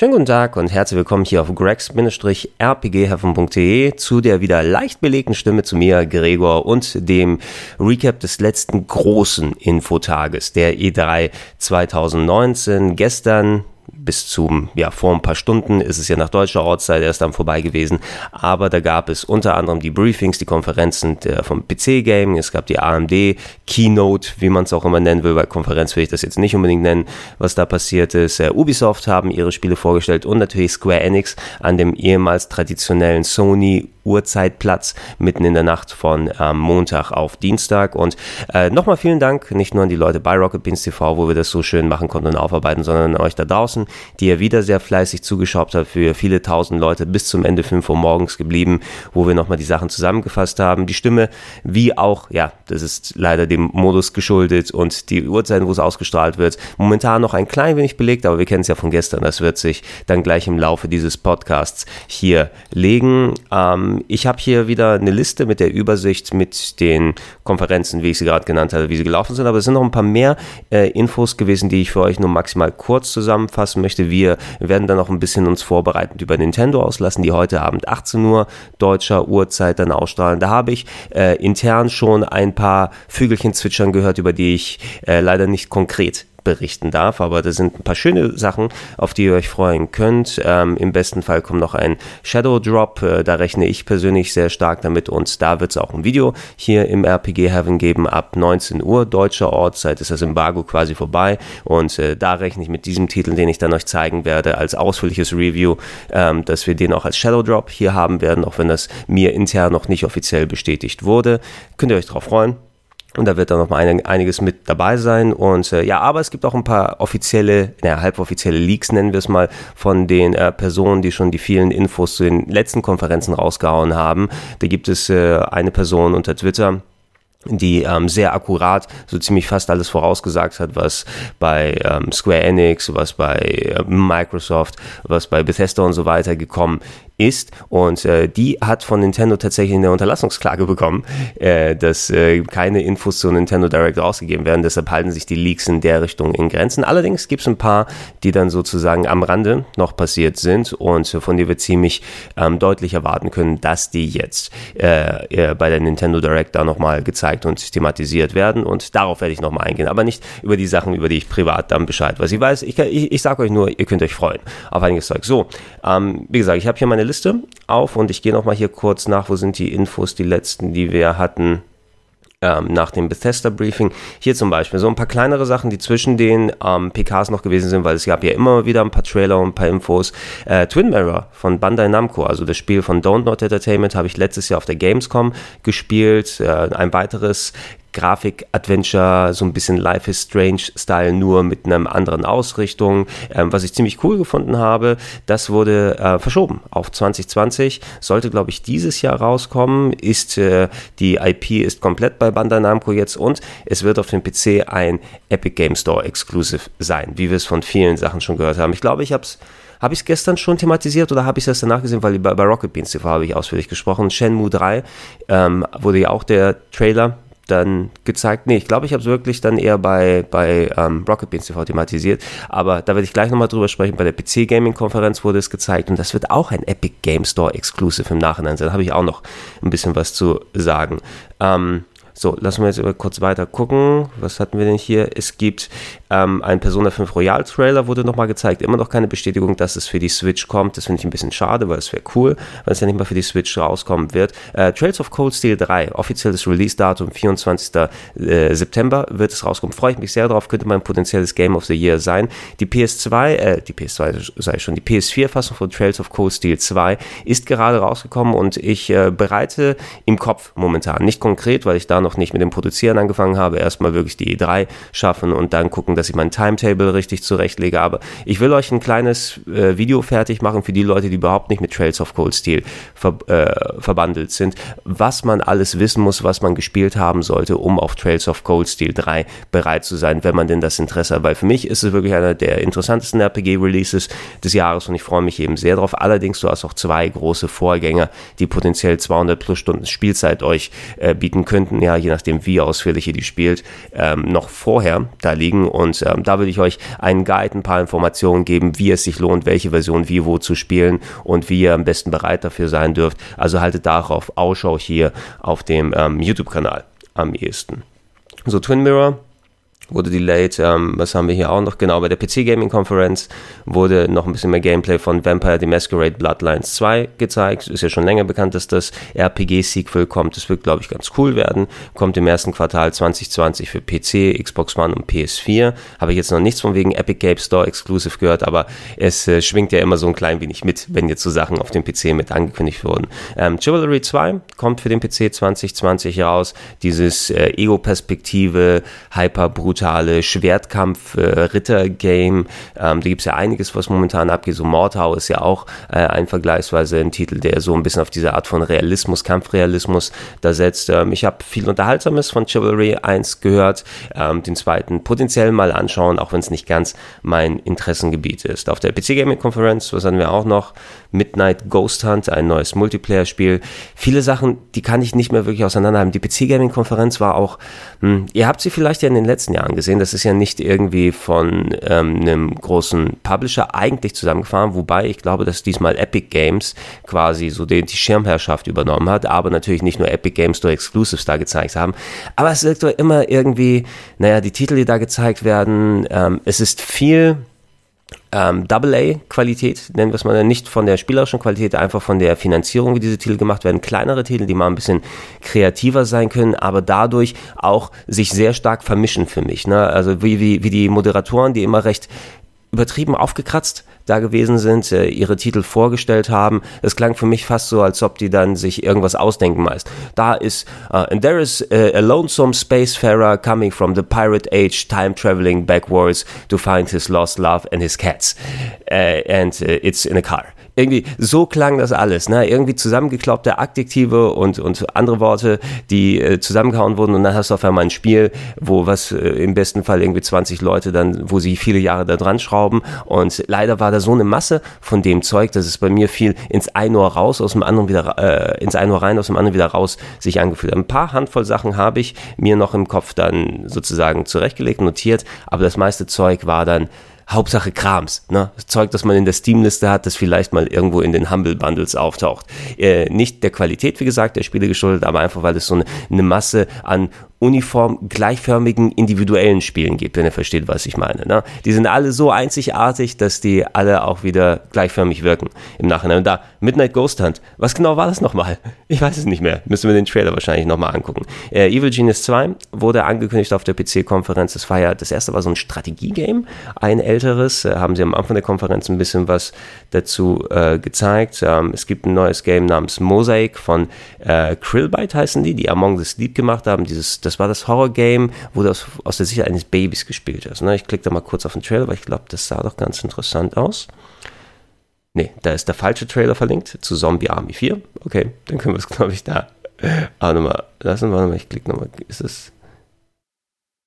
Schönen guten Tag und herzlich willkommen hier auf grex-rpgheaven.de zu der wieder leicht belegten Stimme zu mir, Gregor, und dem Recap des letzten großen Infotages der E3 2019. Gestern bis zum, ja, vor ein paar Stunden ist es ja nach deutscher Ortszeit erst dann vorbei gewesen. Aber da gab es unter anderem die Briefings, die Konferenzen der, vom PC-Gaming, es gab die AMD Keynote, wie man es auch immer nennen will, weil Konferenz will ich das jetzt nicht unbedingt nennen, was da passiert ist. Äh, Ubisoft haben ihre Spiele vorgestellt und natürlich Square Enix an dem ehemals traditionellen Sony Uhrzeitplatz mitten in der Nacht von ähm, Montag auf Dienstag. Und äh, nochmal vielen Dank, nicht nur an die Leute bei Rocket Beans TV, wo wir das so schön machen konnten und aufarbeiten, sondern an euch da draußen, die ihr wieder sehr fleißig zugeschaut habt, für viele tausend Leute bis zum Ende 5 Uhr morgens geblieben, wo wir nochmal die Sachen zusammengefasst haben. Die Stimme, wie auch, ja, das ist leider dem Modus geschuldet und die Uhrzeiten, wo es ausgestrahlt wird, momentan noch ein klein wenig belegt, aber wir kennen es ja von gestern, das wird sich dann gleich im Laufe dieses Podcasts hier legen. Ähm, ich habe hier wieder eine Liste mit der Übersicht mit den Konferenzen, wie ich sie gerade genannt habe, wie sie gelaufen sind. Aber es sind noch ein paar mehr äh, Infos gewesen, die ich für euch nur maximal kurz zusammenfassen möchte. Wir werden dann noch ein bisschen uns vorbereitend über Nintendo auslassen, die heute Abend 18 Uhr deutscher Uhrzeit dann ausstrahlen. Da habe ich äh, intern schon ein paar Vögelchen zwitschern gehört, über die ich äh, leider nicht konkret berichten darf. Aber das sind ein paar schöne Sachen, auf die ihr euch freuen könnt. Ähm, Im besten Fall kommt noch ein Shadow Drop. Äh, da rechne ich persönlich sehr stark damit und da wird es auch ein Video hier im RPG Heaven geben. Ab 19 Uhr deutscher Ortszeit ist das Embargo quasi vorbei und äh, da rechne ich mit diesem Titel, den ich dann euch zeigen werde, als ausführliches Review, ähm, dass wir den auch als Shadow Drop hier haben werden, auch wenn das mir intern noch nicht offiziell bestätigt wurde. Könnt ihr euch drauf freuen. Und da wird dann noch mal ein, einiges mit dabei sein. Und äh, ja, aber es gibt auch ein paar offizielle, naja, halboffizielle Leaks, nennen wir es mal, von den äh, Personen, die schon die vielen Infos zu den letzten Konferenzen rausgehauen haben. Da gibt es äh, eine Person unter Twitter, die ähm, sehr akkurat so ziemlich fast alles vorausgesagt hat, was bei ähm, Square Enix, was bei äh, Microsoft, was bei Bethesda und so weiter gekommen ist. Und äh, die hat von Nintendo tatsächlich eine Unterlassungsklage bekommen, äh, dass äh, keine Infos zu Nintendo Direct rausgegeben werden. Deshalb halten sich die Leaks in der Richtung in Grenzen. Allerdings gibt es ein paar, die dann sozusagen am Rande noch passiert sind und von denen wir ziemlich ähm, deutlich erwarten können, dass die jetzt äh, äh, bei der Nintendo Direct da nochmal gezeigt und thematisiert werden. Und darauf werde ich nochmal eingehen, aber nicht über die Sachen, über die ich privat dann Bescheid weiß. Ich weiß, ich, ich, ich sage euch nur, ihr könnt euch freuen auf einiges Zeug. So, ähm, wie gesagt, ich habe hier meine Liste auf und ich gehe nochmal hier kurz nach, wo sind die Infos, die letzten, die wir hatten ähm, nach dem Bethesda-Briefing. Hier zum Beispiel so ein paar kleinere Sachen, die zwischen den ähm, PKs noch gewesen sind, weil es gab ja immer wieder ein paar Trailer und ein paar Infos. Äh, Twin Mirror von Bandai Namco, also das Spiel von Don't Not Entertainment, habe ich letztes Jahr auf der Gamescom gespielt. Äh, ein weiteres Grafik-Adventure, so ein bisschen Life is Strange-Style, nur mit einer anderen Ausrichtung. Ähm, was ich ziemlich cool gefunden habe, das wurde äh, verschoben auf 2020. Sollte, glaube ich, dieses Jahr rauskommen. Ist äh, die IP ist komplett bei Bandai Namco jetzt und es wird auf dem PC ein Epic Game Store Exclusive sein, wie wir es von vielen Sachen schon gehört haben. Ich glaube, ich habe es habe ich es gestern schon thematisiert oder habe ich es danach gesehen, weil bei, bei Rocket Beans TV habe ich ausführlich gesprochen. Shenmue 3 ähm, wurde ja auch der Trailer dann gezeigt. Nee, ich glaube, ich habe es wirklich dann eher bei, bei ähm, Rocket Beans TV thematisiert. Aber da werde ich gleich nochmal drüber sprechen. Bei der PC Gaming Konferenz wurde es gezeigt und das wird auch ein Epic Game Store Exclusive im Nachhinein sein. Da habe ich auch noch ein bisschen was zu sagen. Ähm, so, lassen wir jetzt kurz weiter gucken. Was hatten wir denn hier? Es gibt ähm, ein Persona 5 Royal Trailer, wurde nochmal gezeigt. Immer noch keine Bestätigung, dass es für die Switch kommt. Das finde ich ein bisschen schade, weil es wäre cool, wenn es ja nicht mal für die Switch rauskommen wird. Äh, Trails of Cold Steel 3, offizielles Release-Datum 24. Äh, September wird es rauskommen. Freue ich mich sehr drauf, könnte mein potenzielles Game of the Year sein. Die PS2, äh, die PS2 sei schon, die PS4-Fassung von Trails of Cold Steel 2 ist gerade rausgekommen und ich äh, bereite im Kopf momentan, nicht konkret, weil ich da noch noch nicht mit dem Produzieren angefangen habe, erstmal wirklich die E3 schaffen und dann gucken, dass ich mein Timetable richtig zurechtlege. Aber ich will euch ein kleines äh, Video fertig machen für die Leute, die überhaupt nicht mit Trails of Cold Steel ver äh, verbandelt sind, was man alles wissen muss, was man gespielt haben sollte, um auf Trails of Cold Steel 3 bereit zu sein, wenn man denn das Interesse hat. Weil für mich ist es wirklich einer der interessantesten RPG-Releases des Jahres und ich freue mich eben sehr drauf. Allerdings, du hast auch zwei große Vorgänger, die potenziell 200 plus Stunden Spielzeit euch äh, bieten könnten, ja, je nachdem, wie ausführlich ihr die spielt, ähm, noch vorher da liegen. Und ähm, da will ich euch einen Guide, ein paar Informationen geben, wie es sich lohnt, welche Version wie wo zu spielen und wie ihr am besten bereit dafür sein dürft. Also haltet darauf Ausschau hier auf dem ähm, YouTube-Kanal am ehesten. So, Twin Mirror wurde delayed. Ähm, was haben wir hier auch noch? Genau, bei der PC Gaming Conference wurde noch ein bisschen mehr Gameplay von Vampire the Masquerade Bloodlines 2 gezeigt. Ist ja schon länger bekannt, dass das RPG-Sequel kommt. Das wird, glaube ich, ganz cool werden. Kommt im ersten Quartal 2020 für PC, Xbox One und PS4. Habe ich jetzt noch nichts von wegen Epic Game Store Exclusive gehört, aber es äh, schwingt ja immer so ein klein wenig mit, wenn jetzt so Sachen auf dem PC mit angekündigt wurden. Ähm, Chivalry 2 kommt für den PC 2020 raus. Dieses äh, Ego-Perspektive, Hyper-Brutal brutale Schwertkampf-Ritter-Game. Äh, ähm, da gibt es ja einiges, was momentan abgeht. So Mordhau ist ja auch äh, ein vergleichsweise ein Titel, der so ein bisschen auf diese Art von Realismus, Kampfrealismus da setzt. Ähm, ich habe viel Unterhaltsames von Chivalry 1 gehört, ähm, den zweiten potenziell mal anschauen, auch wenn es nicht ganz mein Interessengebiet ist. Auf der PC Gaming Conference, was hatten wir auch noch? Midnight Ghost Hunt, ein neues Multiplayer-Spiel. Viele Sachen, die kann ich nicht mehr wirklich auseinanderhalten. Die PC Gaming Konferenz war auch, hm, ihr habt sie vielleicht ja in den letzten Jahren gesehen, das ist ja nicht irgendwie von ähm, einem großen Publisher eigentlich zusammengefahren, wobei ich glaube, dass diesmal Epic Games quasi so die, die Schirmherrschaft übernommen hat, aber natürlich nicht nur Epic Games Store Exclusives da gezeigt haben. Aber es wirkt doch immer irgendwie, naja, die Titel, die da gezeigt werden, ähm, es ist viel ähm, Double-A-Qualität, nennen wir es mal, nicht von der spielerischen Qualität, einfach von der Finanzierung, wie diese Titel gemacht werden. Kleinere Titel, die mal ein bisschen kreativer sein können, aber dadurch auch sich sehr stark vermischen für mich. Ne? Also wie, wie, wie die Moderatoren, die immer recht übertrieben aufgekratzt da gewesen sind, äh, ihre Titel vorgestellt haben. Es klang für mich fast so, als ob die dann sich irgendwas ausdenken meist. Da ist, uh, and there is a, a lonesome spacefarer coming from the pirate age, time traveling backwards to find his lost love and his cats. Uh, and uh, it's in a car irgendwie so klang das alles, ne? Irgendwie zusammengeklaubte Adjektive und, und andere Worte, die äh, zusammengehauen wurden und dann hast du auf einmal ein Spiel, wo was äh, im besten Fall irgendwie 20 Leute dann, wo sie viele Jahre da dran schrauben und leider war da so eine Masse von dem Zeug, dass es bei mir viel ins ein Ohr raus, aus dem anderen wieder, äh, ins ein Ohr rein, aus dem anderen wieder raus sich angefühlt. Ein paar Handvoll Sachen habe ich mir noch im Kopf dann sozusagen zurechtgelegt, notiert, aber das meiste Zeug war dann Hauptsache Krams, ne? Zeug, das man in der Steam-Liste hat, das vielleicht mal irgendwo in den Humble Bundles auftaucht. Äh, nicht der Qualität, wie gesagt, der Spiele geschuldet, aber einfach, weil es so eine, eine Masse an uniform gleichförmigen individuellen Spielen gibt, wenn ihr versteht, was ich meine. Ne? Die sind alle so einzigartig, dass die alle auch wieder gleichförmig wirken im Nachhinein. Und da, Midnight Ghost Hunt, was genau war das nochmal? Ich weiß es nicht mehr. Müssen wir den Trailer wahrscheinlich nochmal angucken. Äh, Evil Genius 2 wurde angekündigt auf der PC-Konferenz. Das war ja, das erste war so ein Strategie-Game, ein älteres. Äh, haben sie am Anfang der Konferenz ein bisschen was dazu äh, gezeigt. Ähm, es gibt ein neues Game namens Mosaic von äh, Krillbite heißen die, die Among the Sleep gemacht haben. Dieses, das war das Horror-Game, wo du aus, der Sicht eines Babys gespielt hast. Ne? Ich klicke da mal kurz auf den Trailer, weil ich glaube, das sah doch ganz interessant aus. Ne, da ist der falsche Trailer verlinkt zu Zombie Army 4. Okay, dann können wir es, glaube ich, da auch nochmal lassen. Warte mal, ich klicke nochmal. Ist es.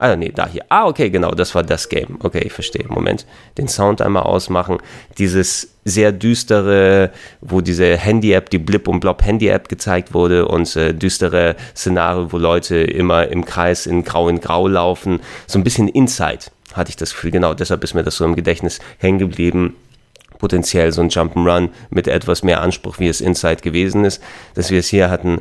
Ah, nee, da hier. Ah, okay, genau, das war das Game. Okay, ich verstehe. Moment, den Sound einmal ausmachen. Dieses sehr düstere, wo diese Handy-App, die Blip und Blob Handy-App gezeigt wurde und äh, düstere Szenario, wo Leute immer im Kreis in Grau in Grau laufen. So ein bisschen Inside hatte ich das Gefühl. Genau, deshalb ist mir das so im Gedächtnis hängen geblieben potenziell so ein Jump'n'Run mit etwas mehr Anspruch, wie es Inside gewesen ist, dass wir es hier hatten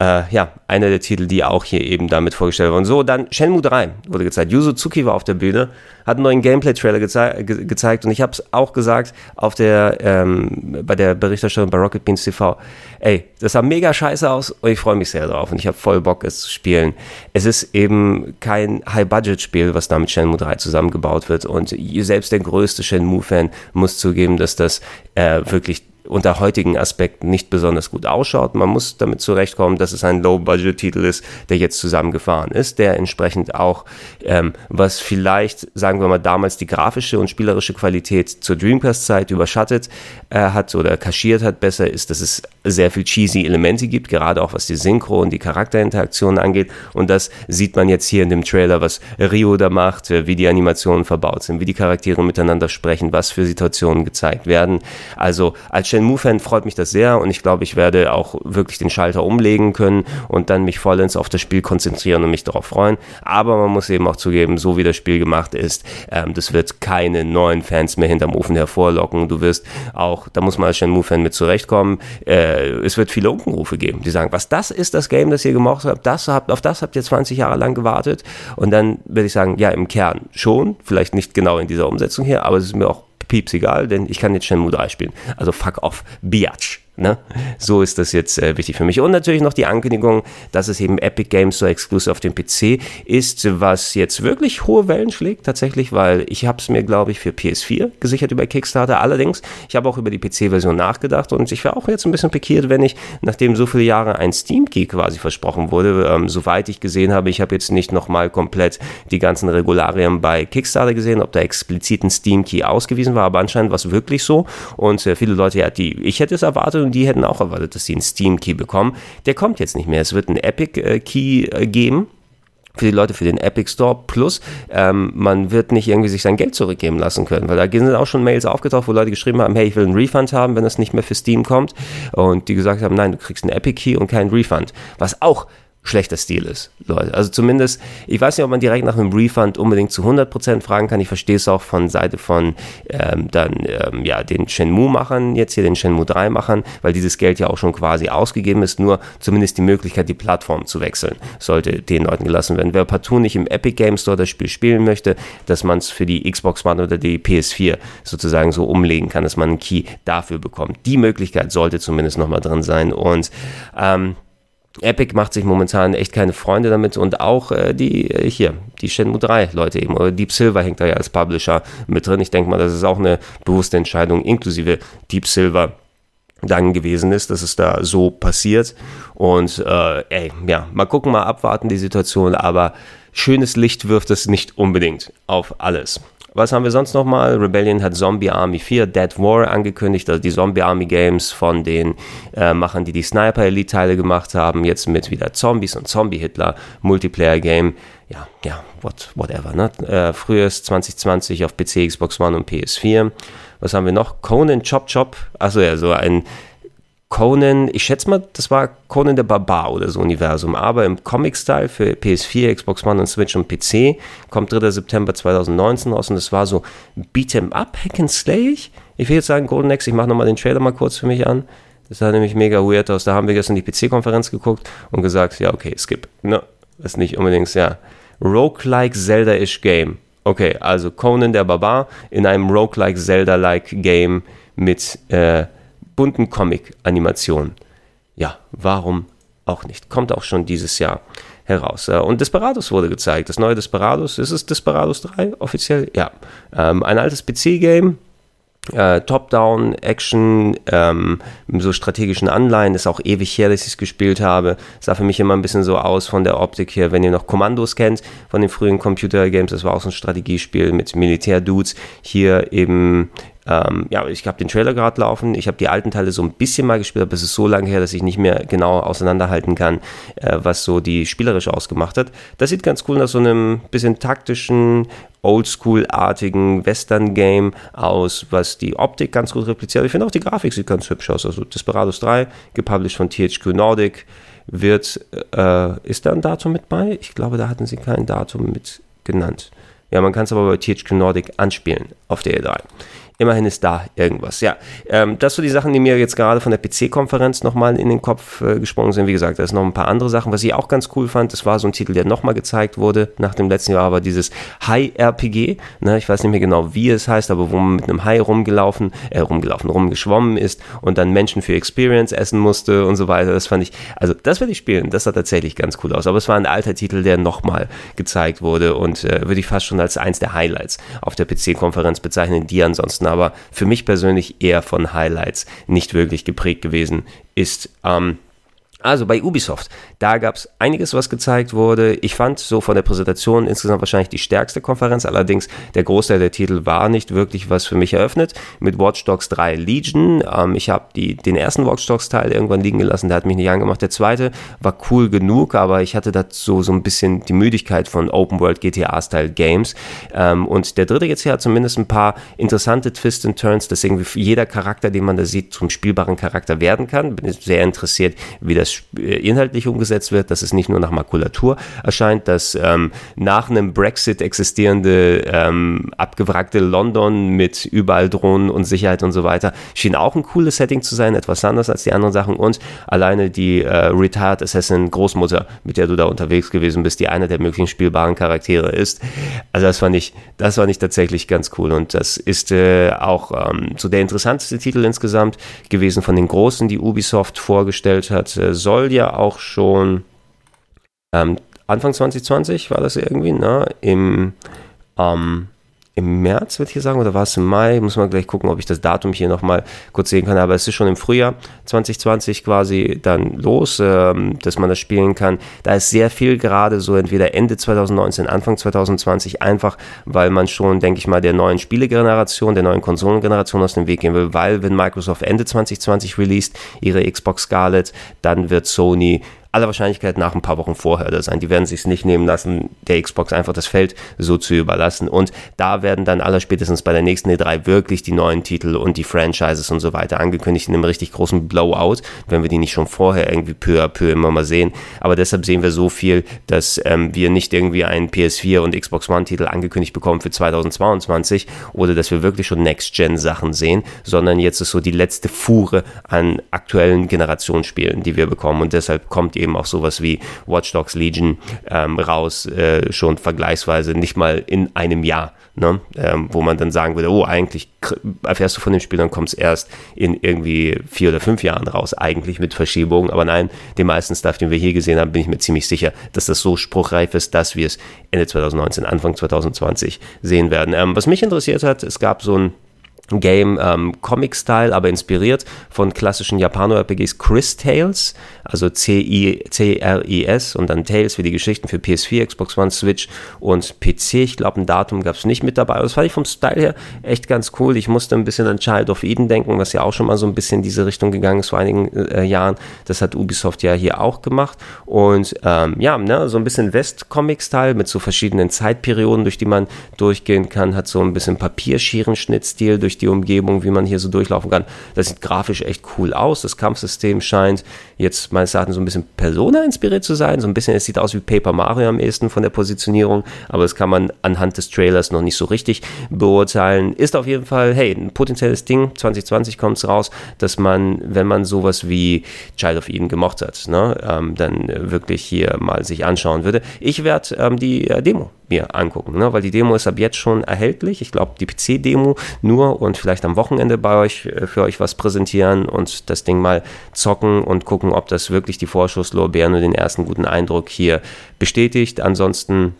äh, ja, einer der Titel, die auch hier eben damit vorgestellt wurden. So, dann Shenmue 3 wurde gezeigt. Yuzo Tsuki war auf der Bühne, hat einen neuen Gameplay-Trailer geze ge gezeigt und ich habe es auch gesagt auf der, ähm, bei der Berichterstattung bei Rocket Beans TV, ey, das sah mega scheiße aus und ich freue mich sehr drauf und ich habe voll Bock, es zu spielen. Es ist eben kein High-Budget-Spiel, was da mit Shenmue 3 zusammengebaut wird und selbst der größte Shenmue-Fan muss zugeben, dass das äh, wirklich unter heutigen Aspekten nicht besonders gut ausschaut. Man muss damit zurechtkommen, dass es ein Low-Budget-Titel ist, der jetzt zusammengefahren ist, der entsprechend auch, ähm, was vielleicht, sagen wir mal, damals die grafische und spielerische Qualität zur Dreamcast-Zeit überschattet äh, hat oder kaschiert hat, besser ist, dass es sehr viel cheesy Elemente gibt, gerade auch was die Synchro und die Charakterinteraktion angeht. Und das sieht man jetzt hier in dem Trailer, was Rio da macht, äh, wie die Animationen verbaut sind, wie die Charaktere miteinander sprechen, was für Situationen gezeigt werden. Also als Shenmue-Fan freut mich das sehr und ich glaube, ich werde auch wirklich den Schalter umlegen können und dann mich vollends auf das Spiel konzentrieren und mich darauf freuen. Aber man muss eben auch zugeben, so wie das Spiel gemacht ist, ähm, das wird keine neuen Fans mehr hinterm Ofen hervorlocken. Du wirst auch, da muss man als Shenmue-Fan mit zurechtkommen, äh, es wird viele Unkenrufe geben, die sagen, was das ist das Game, das ihr gemacht habt, das habt, auf das habt ihr 20 Jahre lang gewartet. Und dann würde ich sagen, ja, im Kern schon, vielleicht nicht genau in dieser Umsetzung hier, aber es ist mir auch pieps egal, denn ich kann jetzt Shenmue 3 spielen. Also fuck off, Biatch. Ne? So ist das jetzt äh, wichtig für mich. Und natürlich noch die Ankündigung, dass es eben Epic Games so exklusiv auf dem PC ist, was jetzt wirklich hohe Wellen schlägt, tatsächlich, weil ich habe es mir, glaube ich, für PS4 gesichert über Kickstarter. Allerdings, ich habe auch über die PC-Version nachgedacht und ich wäre auch jetzt ein bisschen pikiert, wenn ich, nachdem so viele Jahre ein Steam-Key quasi versprochen wurde, ähm, soweit ich gesehen habe, ich habe jetzt nicht nochmal komplett die ganzen Regularien bei Kickstarter gesehen, ob da explizit ein Steam-Key ausgewiesen war, aber anscheinend war es wirklich so und äh, viele Leute, ja, die, ich hätte es erwartet und die hätten auch erwartet, dass sie einen Steam-Key bekommen. Der kommt jetzt nicht mehr. Es wird einen Epic-Key äh, geben für die Leute für den Epic Store. Plus, ähm, man wird nicht irgendwie sich sein Geld zurückgeben lassen können, weil da sind auch schon Mails aufgetaucht, wo Leute geschrieben haben, hey, ich will einen Refund haben, wenn das nicht mehr für Steam kommt. Und die gesagt haben, nein, du kriegst einen Epic Key und keinen Refund. Was auch schlechter Stil ist, Leute. Also zumindest, ich weiß nicht, ob man direkt nach einem Refund unbedingt zu 100% fragen kann. Ich verstehe es auch von Seite von ähm, dann, ähm, ja, den Shenmue-Machern, jetzt hier den Shenmue 3-Machern, weil dieses Geld ja auch schon quasi ausgegeben ist, nur zumindest die Möglichkeit, die Plattform zu wechseln, sollte den Leuten gelassen werden. Wer partout nicht im Epic Game Store das Spiel spielen möchte, dass man es für die Xbox One oder die PS4 sozusagen so umlegen kann, dass man einen Key dafür bekommt. Die Möglichkeit sollte zumindest nochmal drin sein und ähm, Epic macht sich momentan echt keine Freunde damit und auch äh, die äh, hier, die Shenmue 3 Leute eben, oder Deep Silver hängt da ja als Publisher mit drin. Ich denke mal, das ist auch eine bewusste Entscheidung, inklusive Deep Silver dann gewesen ist, dass es da so passiert. Und äh, ey, ja, mal gucken, mal abwarten die Situation, aber schönes Licht wirft es nicht unbedingt auf alles. Was haben wir sonst nochmal? Rebellion hat Zombie Army 4, Dead War angekündigt, also die Zombie Army Games von den äh, Machern, die die Sniper Elite Teile gemacht haben, jetzt mit wieder Zombies und Zombie Hitler Multiplayer Game. Ja, ja, what, whatever, ne? Äh, frühes 2020 auf PC, Xbox One und PS4. Was haben wir noch? Conan Chop Chop, also ja, so ein Conan, ich schätze mal, das war Conan der Barbar oder so Universum, aber im Comic-Style für PS4, Xbox One und Switch und PC, kommt 3. September 2019 raus und das war so Beat'em Up, Hack and Slay. Ich will jetzt sagen Golden Axe, ich mache nochmal den Trailer mal kurz für mich an. Das sah nämlich mega weird aus. Da haben wir gestern die PC-Konferenz geguckt und gesagt, ja, okay, skip. Ne, ist nicht unbedingt, ja. Roguelike Zelda-ish Game. Okay, also Conan der Barbar in einem Roguelike Zelda-like Game mit, äh, bunten Comic-Animationen. Ja, warum auch nicht? Kommt auch schon dieses Jahr heraus. Und Desperados wurde gezeigt. Das neue Desperados, ist es Desperados 3 offiziell? Ja. Ähm, ein altes PC-Game, äh, Top-Down, Action, ähm, so strategischen Anleihen, ist auch ewig her, dass ich es gespielt habe. Sah für mich immer ein bisschen so aus von der Optik her, wenn ihr noch Kommandos kennt von den frühen Computer-Games, das war auch so ein Strategiespiel mit Militär-Dudes. Hier eben ähm, ja, ich habe den Trailer gerade laufen. Ich habe die alten Teile so ein bisschen mal gespielt, aber es ist so lange her, dass ich nicht mehr genau auseinanderhalten kann, äh, was so die spielerisch ausgemacht hat. Das sieht ganz cool nach so einem bisschen taktischen, Oldschool-artigen Western-Game aus, was die Optik ganz gut repliziert. Ich finde auch die Grafik sieht ganz hübsch aus. Also Desperados 3, gepublished von THQ Nordic, wird, äh, ist da ein Datum mit bei? Ich glaube, da hatten sie kein Datum mit genannt. Ja, man kann es aber bei THQ Nordic anspielen auf der E3. Immerhin ist da irgendwas. Ja, ähm, das so die Sachen, die mir jetzt gerade von der PC-Konferenz nochmal in den Kopf äh, gesprungen sind. Wie gesagt, da ist noch ein paar andere Sachen. Was ich auch ganz cool fand, das war so ein Titel, der nochmal gezeigt wurde nach dem letzten Jahr, aber dieses High-RPG. Ne, ich weiß nicht mehr genau, wie es heißt, aber wo man mit einem Hai rumgelaufen, äh, rumgelaufen, rumgeschwommen ist und dann Menschen für Experience essen musste und so weiter. Das fand ich, also das werde ich spielen. Das sah tatsächlich ganz cool aus. Aber es war ein alter Titel, der nochmal gezeigt wurde und äh, würde ich fast schon als eins der Highlights auf der PC-Konferenz bezeichnen, die ansonsten aber für mich persönlich eher von Highlights nicht wirklich geprägt gewesen ist. Ähm, also bei Ubisoft, da gab es einiges, was gezeigt wurde. Ich fand so von der Präsentation insgesamt wahrscheinlich die stärkste Konferenz. Allerdings der Großteil der Titel war nicht wirklich was für mich eröffnet. Mit Watch Dogs 3 Legion. Ähm, ich habe den ersten Watch Dogs Teil irgendwann liegen gelassen, der hat mich nicht angemacht. Der zweite war cool genug, aber ich hatte dazu so ein bisschen die Müdigkeit von Open World GTA Style Games. Ähm, und der dritte jetzt hier hat zumindest ein paar interessante Twists and Turns, dass irgendwie jeder Charakter, den man da sieht, zum spielbaren Charakter werden kann. Bin sehr interessiert, wie das äh, inhaltlich umgesetzt wird, dass es nicht nur nach Makulatur erscheint, dass ähm, nach einem Brexit existierende ähm, abgewrackte London mit überall Drohnen und Sicherheit und so weiter schien auch ein cooles Setting zu sein, etwas anders als die anderen Sachen und alleine die äh, Retired Assassin Großmutter, mit der du da unterwegs gewesen bist, die einer der möglichen spielbaren Charaktere ist. Also das fand ich, das fand ich tatsächlich ganz cool und das ist äh, auch ähm, so der interessanteste Titel insgesamt gewesen von den großen, die Ubisoft vorgestellt hat. Äh, soll ja auch schon ähm, Anfang 2020 war das irgendwie, ne? Im, ähm, im März, würde ich sagen, oder war es im Mai? Muss man gleich gucken, ob ich das Datum hier nochmal kurz sehen kann. Aber es ist schon im Frühjahr 2020 quasi dann los, ähm, dass man das spielen kann. Da ist sehr viel gerade so entweder Ende 2019, Anfang 2020, einfach weil man schon, denke ich mal, der neuen Spielegeneration, der neuen Konsolengeneration aus dem Weg gehen will, weil wenn Microsoft Ende 2020 released ihre Xbox Scarlet, dann wird Sony aller Wahrscheinlichkeit nach ein paar Wochen vorher da sein. Die werden sich nicht nehmen lassen, der Xbox einfach das Feld so zu überlassen. Und da werden dann aller spätestens bei der nächsten E3 wirklich die neuen Titel und die Franchises und so weiter angekündigt in einem richtig großen Blowout, wenn wir die nicht schon vorher irgendwie peu à peu immer mal sehen. Aber deshalb sehen wir so viel, dass ähm, wir nicht irgendwie einen PS4 und Xbox One Titel angekündigt bekommen für 2022 oder dass wir wirklich schon Next-Gen-Sachen sehen, sondern jetzt ist so die letzte Fuhre an aktuellen Generationsspielen, die wir bekommen. Und deshalb kommt eben auch sowas wie Watch Dogs Legion ähm, raus, äh, schon vergleichsweise nicht mal in einem Jahr, ne? ähm, wo man dann sagen würde, oh, eigentlich erfährst du von dem Spiel, dann kommst erst in irgendwie vier oder fünf Jahren raus, eigentlich mit Verschiebungen. Aber nein, den meisten Stuff, den wir hier gesehen haben, bin ich mir ziemlich sicher, dass das so spruchreif ist, dass wir es Ende 2019, Anfang 2020 sehen werden. Ähm, was mich interessiert hat, es gab so ein Game ähm, Comic-Style, aber inspiriert von klassischen Japano-RPGs Chris Tales, also C-I-C-R-I-S und dann Tales wie die Geschichten für PS4, Xbox One, Switch und PC. Ich glaube, ein Datum gab es nicht mit dabei, aber das fand ich vom Style her echt ganz cool. Ich musste ein bisschen an Child of Eden denken, was ja auch schon mal so ein bisschen in diese Richtung gegangen ist vor einigen äh, Jahren. Das hat Ubisoft ja hier auch gemacht und ähm, ja, ne, so ein bisschen West-Comic-Style mit so verschiedenen Zeitperioden, durch die man durchgehen kann, hat so ein bisschen Papierschierenschnittstil durch die Umgebung, wie man hier so durchlaufen kann. Das sieht grafisch echt cool aus. Das Kampfsystem scheint jetzt meines Erachtens so ein bisschen Persona inspiriert zu sein. So ein bisschen, es sieht aus wie Paper Mario am ehesten von der Positionierung, aber das kann man anhand des Trailers noch nicht so richtig beurteilen. Ist auf jeden Fall, hey, ein potenzielles Ding. 2020 kommt es raus, dass man, wenn man sowas wie Child of Eden gemocht hat, ne, ähm, dann wirklich hier mal sich anschauen würde. Ich werde ähm, die äh, Demo mir angucken, ne? weil die Demo ist ab jetzt schon erhältlich. Ich glaube, die PC-Demo nur und vielleicht am Wochenende bei euch äh, für euch was präsentieren und das Ding mal zocken und gucken, ob das wirklich die Vorschusslorbeeren und den ersten guten Eindruck hier bestätigt. Ansonsten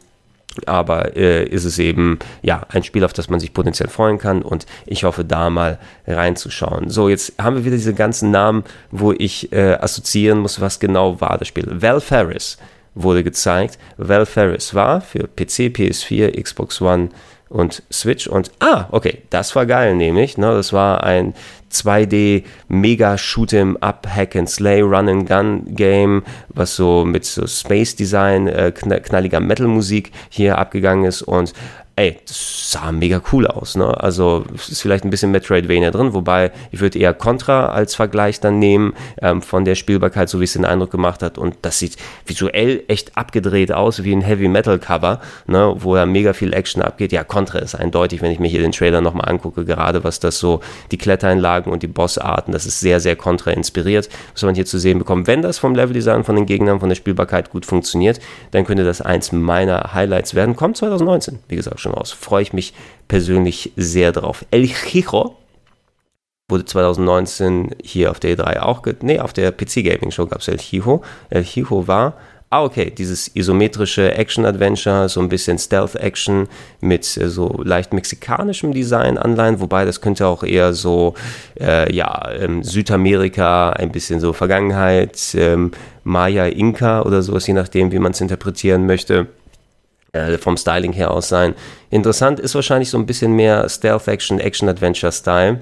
aber äh, ist es eben ja ein Spiel, auf das man sich potenziell freuen kann und ich hoffe da mal reinzuschauen. So, jetzt haben wir wieder diese ganzen Namen, wo ich äh, assoziieren muss, was genau war das Spiel. Val Ferris wurde gezeigt. Val Ferris war für PC, PS4, Xbox One und Switch und ah, okay, das war geil nämlich, ne, das war ein 2D Mega Shoot'em Up Hack and Slay Run and Gun Game, was so mit so Space Design, äh, knalliger Metal Musik hier abgegangen ist und ey, das sah mega cool aus. Ne? Also es ist vielleicht ein bisschen Metroidvania drin, wobei ich würde eher Contra als Vergleich dann nehmen ähm, von der Spielbarkeit, so wie es den Eindruck gemacht hat. Und das sieht visuell echt abgedreht aus, wie ein Heavy Metal Cover, ne? wo ja mega viel Action abgeht. Ja, Contra ist eindeutig, wenn ich mir hier den Trailer nochmal angucke, gerade was das so, die Klettereinlagen und die Bossarten, das ist sehr, sehr Contra inspiriert, was man hier zu sehen bekommt. Wenn das vom Leveldesign von den Gegnern, von der Spielbarkeit gut funktioniert, dann könnte das eins meiner Highlights werden. Kommt 2019, wie gesagt, schon schon raus. Freue ich mich persönlich sehr drauf. El Chico wurde 2019 hier auf der E3 auch, nee, auf der PC Gaming Show gab es El Chico. El Chico war ah, okay, dieses isometrische Action-Adventure, so ein bisschen Stealth-Action mit äh, so leicht mexikanischem Design anleihen, wobei das könnte auch eher so, äh, ja, ähm, Südamerika, ein bisschen so Vergangenheit, ähm, Maya, Inka oder sowas, je nachdem, wie man es interpretieren möchte. Äh, vom Styling her aus sein. Interessant ist wahrscheinlich so ein bisschen mehr Stealth-Action, Action-Adventure-Style.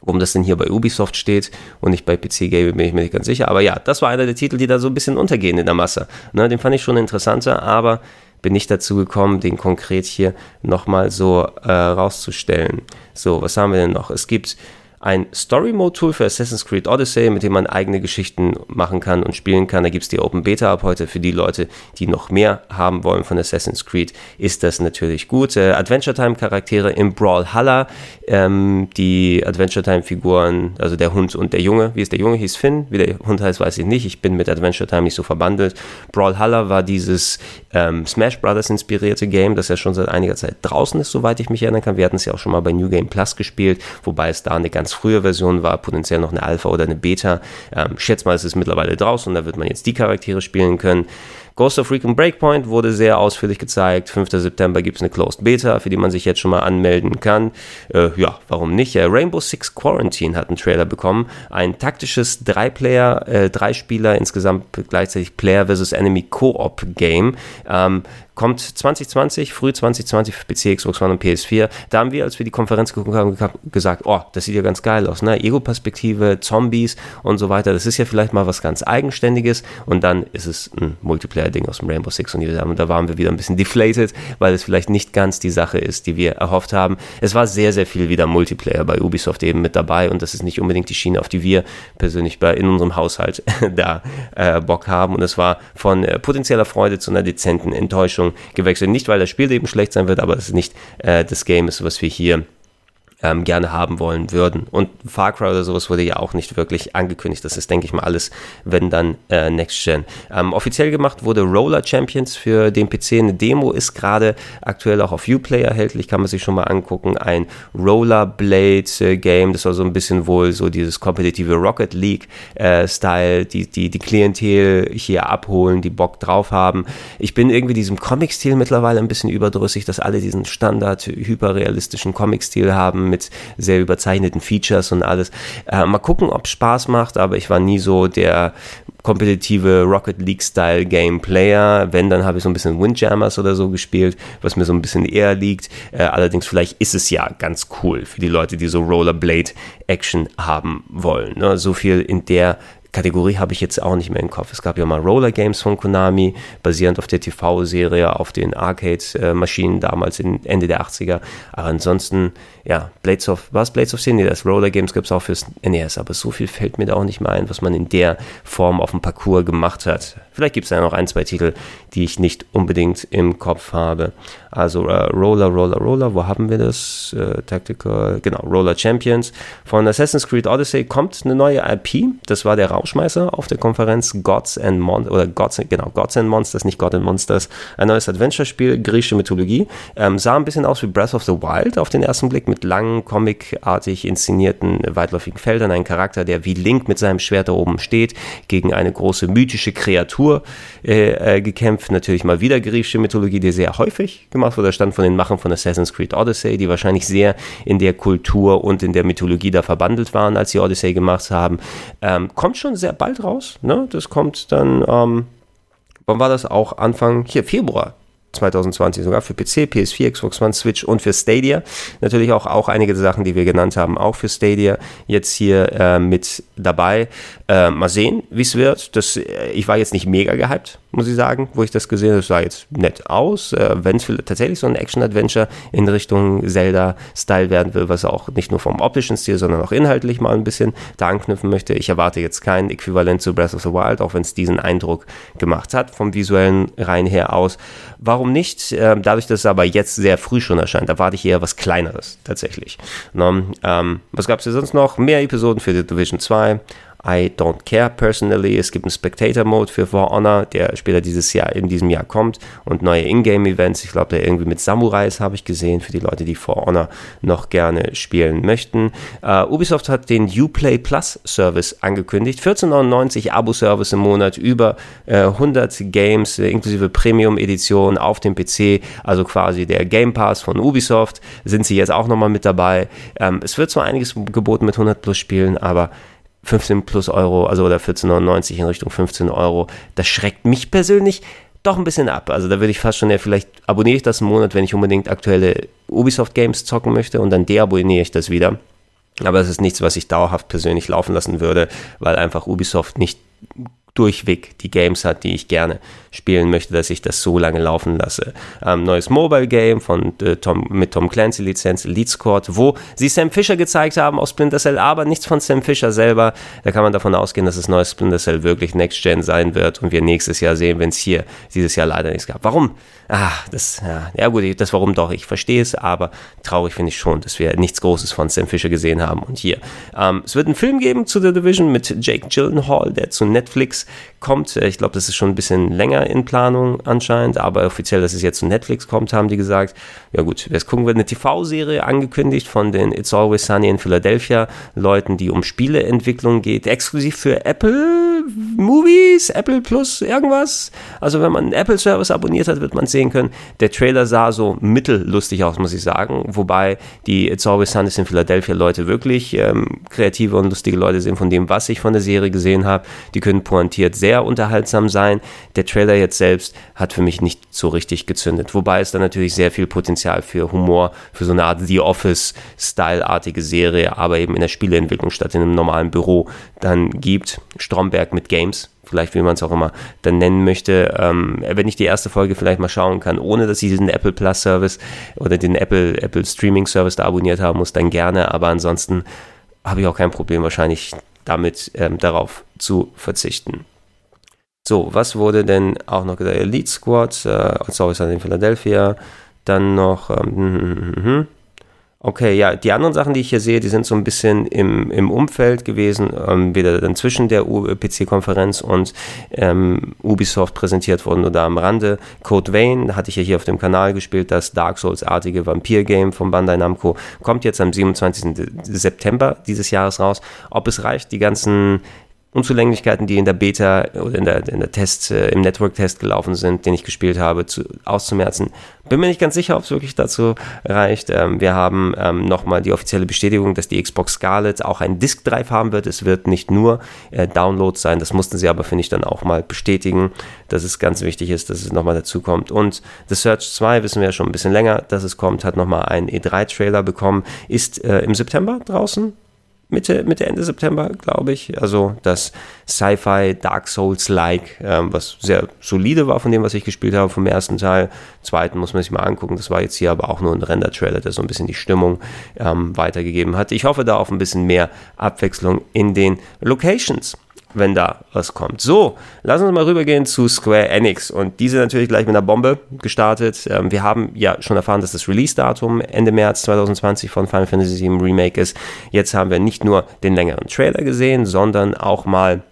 Warum das denn hier bei Ubisoft steht und nicht bei PC Game, bin ich mir nicht ganz sicher. Aber ja, das war einer der Titel, die da so ein bisschen untergehen in der Masse. Ne, den fand ich schon interessanter, aber bin nicht dazu gekommen, den konkret hier nochmal so äh, rauszustellen. So, was haben wir denn noch? Es gibt ein Story-Mode-Tool für Assassin's Creed Odyssey, mit dem man eigene Geschichten machen kann und spielen kann. Da gibt es die Open Beta ab heute. Für die Leute, die noch mehr haben wollen von Assassin's Creed, ist das natürlich gut. Äh, Adventure Time-Charaktere im Brawlhalla. Ähm, die Adventure Time-Figuren, also der Hund und der Junge. Wie ist der Junge? Hieß Finn. Wie der Hund heißt, weiß ich nicht. Ich bin mit Adventure Time nicht so verbandelt. Brawlhalla war dieses ähm, Smash Brothers inspirierte Game, das ja schon seit einiger Zeit draußen ist, soweit ich mich erinnern kann. Wir hatten es ja auch schon mal bei New Game Plus gespielt, wobei es da eine ganz frühe Version war, potenziell noch eine Alpha oder eine Beta. Ähm, schätze mal, es ist mittlerweile draußen und da wird man jetzt die Charaktere spielen können. Ghost of Recon Breakpoint wurde sehr ausführlich gezeigt. 5. September gibt es eine Closed Beta, für die man sich jetzt schon mal anmelden kann. Äh, ja, warum nicht? Äh, Rainbow Six Quarantine hat einen Trailer bekommen. Ein taktisches Drei-Player, äh, Drei-Spieler, insgesamt gleichzeitig Player versus Enemy Co-op-Game. Ähm, kommt 2020, früh 2020 für PC, Xbox One und PS4. Da haben wir, als wir die Konferenz geguckt haben, gesagt, oh, das sieht ja ganz geil aus, ne? Ego-Perspektive, Zombies und so weiter. Das ist ja vielleicht mal was ganz Eigenständiges und dann ist es ein Multiplayer-Ding aus dem Rainbow Six Universum. Und da waren wir wieder ein bisschen deflated, weil es vielleicht nicht ganz die Sache ist, die wir erhofft haben. Es war sehr, sehr viel wieder Multiplayer bei Ubisoft eben mit dabei und das ist nicht unbedingt die Schiene, auf die wir persönlich bei, in unserem Haushalt da äh, Bock haben. Und es war von äh, potenzieller Freude zu einer dezenten Enttäuschung gewechselt. Nicht, weil das Spiel eben schlecht sein wird, aber es ist nicht äh, das Game ist, was wir hier ähm, gerne haben wollen würden. Und Far Cry oder sowas wurde ja auch nicht wirklich angekündigt. Das ist, denke ich mal, alles, wenn dann äh, Next Gen. Ähm, offiziell gemacht wurde Roller Champions für den PC. Eine Demo ist gerade aktuell auch auf Uplay erhältlich, kann man sich schon mal angucken. Ein Rollerblade äh, das war so ein bisschen wohl so dieses kompetitive Rocket League äh, die, die, die Klientel hier abholen, die Bock drauf haben. Ich bin irgendwie diesem Comic-Stil mittlerweile ein bisschen überdrüssig, dass alle diesen Standard hyperrealistischen Comic-Stil haben mit sehr überzeichneten Features und alles. Äh, mal gucken, ob Spaß macht, aber ich war nie so der kompetitive Rocket League-Style Game Player. Wenn, dann habe ich so ein bisschen Windjammers oder so gespielt, was mir so ein bisschen eher liegt. Äh, allerdings, vielleicht ist es ja ganz cool für die Leute, die so Rollerblade-Action haben wollen. Ne? So viel in der Kategorie habe ich jetzt auch nicht mehr im Kopf. Es gab ja mal Roller Games von Konami, basierend auf der TV-Serie, auf den Arcade-Maschinen damals Ende der 80er. Aber ansonsten, ja, Blades of, was Blades of Sin? Das Roller Games gibt es auch fürs NES, aber so viel fällt mir da auch nicht mehr ein, was man in der Form auf dem Parcours gemacht hat. Vielleicht gibt es ja noch ein, zwei Titel, die ich nicht unbedingt im Kopf habe. Also äh, Roller, Roller, Roller, wo haben wir das? Äh, Tactical, genau, Roller Champions. Von Assassin's Creed Odyssey kommt eine neue IP. Das war der Rauschmeißer auf der Konferenz Gods and Monsters, oder Gods, genau, Gods and Monsters, nicht God and Monsters. Ein neues Adventure-Spiel, griechische Mythologie. Ähm, sah ein bisschen aus wie Breath of the Wild auf den ersten Blick, mit langen, comicartig inszenierten, weitläufigen Feldern. Ein Charakter, der wie Link mit seinem Schwert da oben steht, gegen eine große mythische Kreatur äh, äh, gekämpft. Natürlich mal wieder griechische Mythologie, die sehr häufig gemacht gemacht wurde, stand von den Machern von Assassin's Creed Odyssey, die wahrscheinlich sehr in der Kultur und in der Mythologie da verbandelt waren, als sie Odyssey gemacht haben. Ähm, kommt schon sehr bald raus. Ne? Das kommt dann, ähm, wann war das auch? Anfang, hier, Februar 2020 sogar für PC, PS4, Xbox One, Switch und für Stadia. Natürlich auch, auch einige Sachen, die wir genannt haben, auch für Stadia jetzt hier äh, mit dabei. Äh, mal sehen, wie es wird. Das, äh, ich war jetzt nicht mega gehypt, muss ich sagen, wo ich das gesehen habe. Das sah jetzt nett aus. Äh, Wenn es tatsächlich so ein Action-Adventure in Richtung Zelda-Style werden will, was auch nicht nur vom optischen Stil, sondern auch inhaltlich mal ein bisschen da anknüpfen möchte. Ich erwarte jetzt kein Äquivalent zu Breath of the Wild, auch wenn es diesen Eindruck gemacht hat, vom visuellen rein her aus. Warum nicht? Ähm, dadurch, dass es aber jetzt sehr früh schon erscheint, erwarte ich eher was Kleineres tatsächlich. Ähm, was gab es hier sonst noch? Mehr Episoden für The Division 2 I don't care personally. Es gibt einen Spectator-Mode für For Honor, der später dieses Jahr, in diesem Jahr kommt und neue Ingame-Events. Ich glaube, der irgendwie mit Samurais habe ich gesehen, für die Leute, die For Honor noch gerne spielen möchten. Uh, Ubisoft hat den Uplay Plus Service angekündigt. 14,99 Abo-Service im Monat, über äh, 100 Games, äh, inklusive Premium-Edition auf dem PC, also quasi der Game Pass von Ubisoft, sind sie jetzt auch nochmal mit dabei. Ähm, es wird zwar einiges geboten mit 100 plus Spielen, aber 15 plus Euro, also oder 14,99 in Richtung 15 Euro, das schreckt mich persönlich doch ein bisschen ab. Also da würde ich fast schon, ja, vielleicht abonniere ich das einen Monat, wenn ich unbedingt aktuelle Ubisoft-Games zocken möchte und dann deabonniere ich das wieder. Aber es ist nichts, was ich dauerhaft persönlich laufen lassen würde, weil einfach Ubisoft nicht durchweg die Games hat, die ich gerne spielen möchte, dass ich das so lange laufen lasse. Ähm, neues Mobile Game von äh, Tom, mit Tom Clancy Lizenz, Elite Squad, wo sie Sam Fisher gezeigt haben aus Splinter Cell, aber nichts von Sam Fisher selber. Da kann man davon ausgehen, dass das neue Splinter Cell wirklich Next Gen sein wird und wir nächstes Jahr sehen, wenn es hier dieses Jahr leider nichts gab. Warum? Ah, das, ja, ja gut, das warum doch, ich verstehe es, aber traurig finde ich schon, dass wir nichts Großes von Sam Fisher gesehen haben. Und hier, ähm, es wird einen Film geben zu The Division mit Jake Gyllenhaal, der zu Netflix kommt. Ich glaube, das ist schon ein bisschen länger in Planung anscheinend, aber offiziell, dass es jetzt zu Netflix kommt, haben die gesagt. Ja gut, jetzt gucken wir eine TV-Serie angekündigt von den It's Always Sunny in Philadelphia Leuten, die um Spieleentwicklung geht, exklusiv für Apple Movies, Apple Plus, irgendwas. Also wenn man einen Apple Service abonniert hat, wird man sehen können. Der Trailer sah so mittellustig aus, muss ich sagen. Wobei die It's Always Sunny in Philadelphia Leute wirklich ähm, kreative und lustige Leute sind von dem, was ich von der Serie gesehen habe. Die können pointiert sehr unterhaltsam sein. Der Trailer jetzt selbst hat für mich nicht so richtig gezündet. Wobei es da natürlich sehr viel Potenzial für Humor, für so eine Art The Office-Style-artige Serie, aber eben in der Spieleentwicklung statt in einem normalen Büro dann gibt. Stromberg mit Games, vielleicht wie man es auch immer dann nennen möchte. Ähm, wenn ich die erste Folge vielleicht mal schauen kann, ohne dass ich diesen Apple Plus Service oder den Apple, Apple Streaming Service da abonniert haben muss, dann gerne. Aber ansonsten habe ich auch kein Problem wahrscheinlich damit ähm, darauf zu verzichten. So, was wurde denn auch noch gesagt? Elite Squad, äh, Always in Philadelphia, dann noch, ähm, hm, hm, hm, Okay, ja, die anderen Sachen, die ich hier sehe, die sind so ein bisschen im, im Umfeld gewesen, ähm, weder dann zwischen der PC-Konferenz und ähm, Ubisoft präsentiert worden oder am Rande. Code Vein, hatte ich ja hier auf dem Kanal gespielt, das Dark Souls-artige Vampir-Game von Bandai Namco, kommt jetzt am 27. September dieses Jahres raus. Ob es reicht, die ganzen Unzulänglichkeiten, die in der Beta oder in der, in der Test, äh, im Network-Test gelaufen sind, den ich gespielt habe, zu, auszumerzen. Bin mir nicht ganz sicher, ob es wirklich dazu reicht. Ähm, wir haben ähm, nochmal die offizielle Bestätigung, dass die Xbox Scarlet auch einen Disk Drive haben wird. Es wird nicht nur äh, Download sein. Das mussten sie aber, finde ich, dann auch mal bestätigen, dass es ganz wichtig ist, dass es nochmal dazu kommt. Und The Search 2 wissen wir ja schon ein bisschen länger, dass es kommt, hat nochmal einen E3-Trailer bekommen, ist äh, im September draußen Mitte, Mitte, Ende September, glaube ich. Also das Sci-Fi Dark Souls-like, ähm, was sehr solide war von dem, was ich gespielt habe vom ersten Teil. Zweiten muss man sich mal angucken. Das war jetzt hier aber auch nur ein Render-Trailer, der so ein bisschen die Stimmung ähm, weitergegeben hat. Ich hoffe da auf ein bisschen mehr Abwechslung in den Locations wenn da was kommt. So, lass uns mal rübergehen zu Square Enix und diese natürlich gleich mit einer Bombe gestartet. Ähm, wir haben ja schon erfahren, dass das Release-Datum Ende März 2020 von Final Fantasy VII Remake ist. Jetzt haben wir nicht nur den längeren Trailer gesehen, sondern auch mal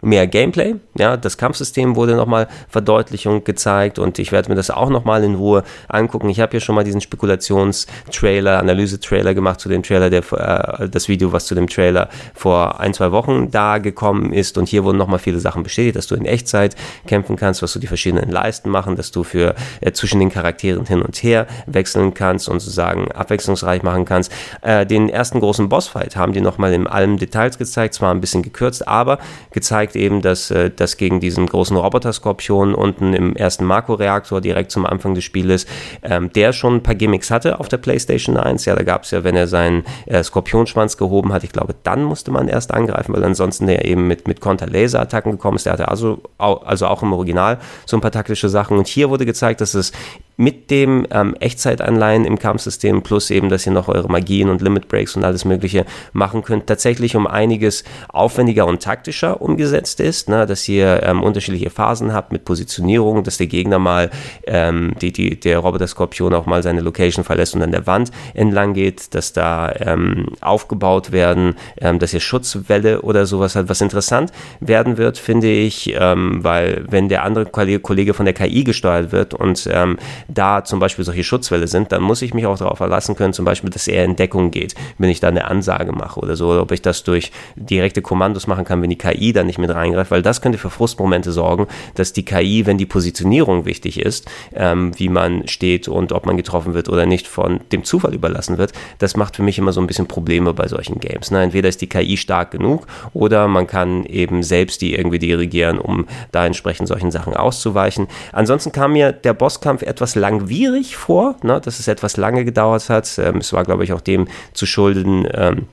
mehr Gameplay. Ja, das Kampfsystem wurde nochmal Verdeutlichung gezeigt und ich werde mir das auch nochmal in Ruhe angucken. Ich habe ja schon mal diesen Spekulations-Trailer, Analyse-Trailer gemacht zu dem Trailer, der, äh, das Video, was zu dem Trailer vor ein, zwei Wochen da gekommen ist und hier wurden nochmal viele Sachen bestätigt, dass du in Echtzeit kämpfen kannst, was du die verschiedenen Leisten machen, dass du für äh, zwischen den Charakteren hin und her wechseln kannst und sozusagen abwechslungsreich machen kannst. Äh, den ersten großen Bossfight haben die nochmal in allen Details gezeigt, zwar ein bisschen gekürzt, aber gezeigt, zeigt eben, dass äh, das gegen diesen großen Roboter-Skorpion unten im ersten Marco-Reaktor direkt zum Anfang des Spieles, ähm, der schon ein paar Gimmicks hatte auf der PlayStation 1. Ja, da gab es ja, wenn er seinen äh, Skorpionschwanz gehoben hat, ich glaube, dann musste man erst angreifen, weil ansonsten der eben mit, mit Konter-Laser-Attacken gekommen ist. Der hatte also, also auch im Original so ein paar taktische Sachen. Und hier wurde gezeigt, dass es mit dem ähm, Echtzeitanleihen im Kampfsystem plus eben, dass ihr noch eure Magien und Limit Breaks und alles Mögliche machen könnt, tatsächlich um einiges aufwendiger und taktischer umgesetzt ist, ne? dass ihr ähm, unterschiedliche Phasen habt mit Positionierung, dass der Gegner mal, ähm, die, die, der Roboter-Skorpion auch mal seine Location verlässt und an der Wand entlang geht, dass da ähm, aufgebaut werden, ähm, dass ihr Schutzwelle oder sowas hat. Was interessant werden wird, finde ich, ähm, weil wenn der andere Kollege von der KI gesteuert wird und ähm, da zum Beispiel solche Schutzwelle sind, dann muss ich mich auch darauf verlassen können, zum Beispiel, dass er in Deckung geht, wenn ich da eine Ansage mache oder so, oder ob ich das durch direkte Kommandos machen kann, wenn die KI da nicht mit reingreift, weil das könnte für Frustmomente sorgen, dass die KI, wenn die Positionierung wichtig ist, ähm, wie man steht und ob man getroffen wird oder nicht, von dem Zufall überlassen wird, das macht für mich immer so ein bisschen Probleme bei solchen Games. Ne? Entweder ist die KI stark genug oder man kann eben selbst die irgendwie dirigieren, um da entsprechend solchen Sachen auszuweichen. Ansonsten kam mir der Bosskampf etwas langwierig vor, ne, dass es etwas lange gedauert hat. Ähm, es war, glaube ich, auch dem zu schulden, ähm,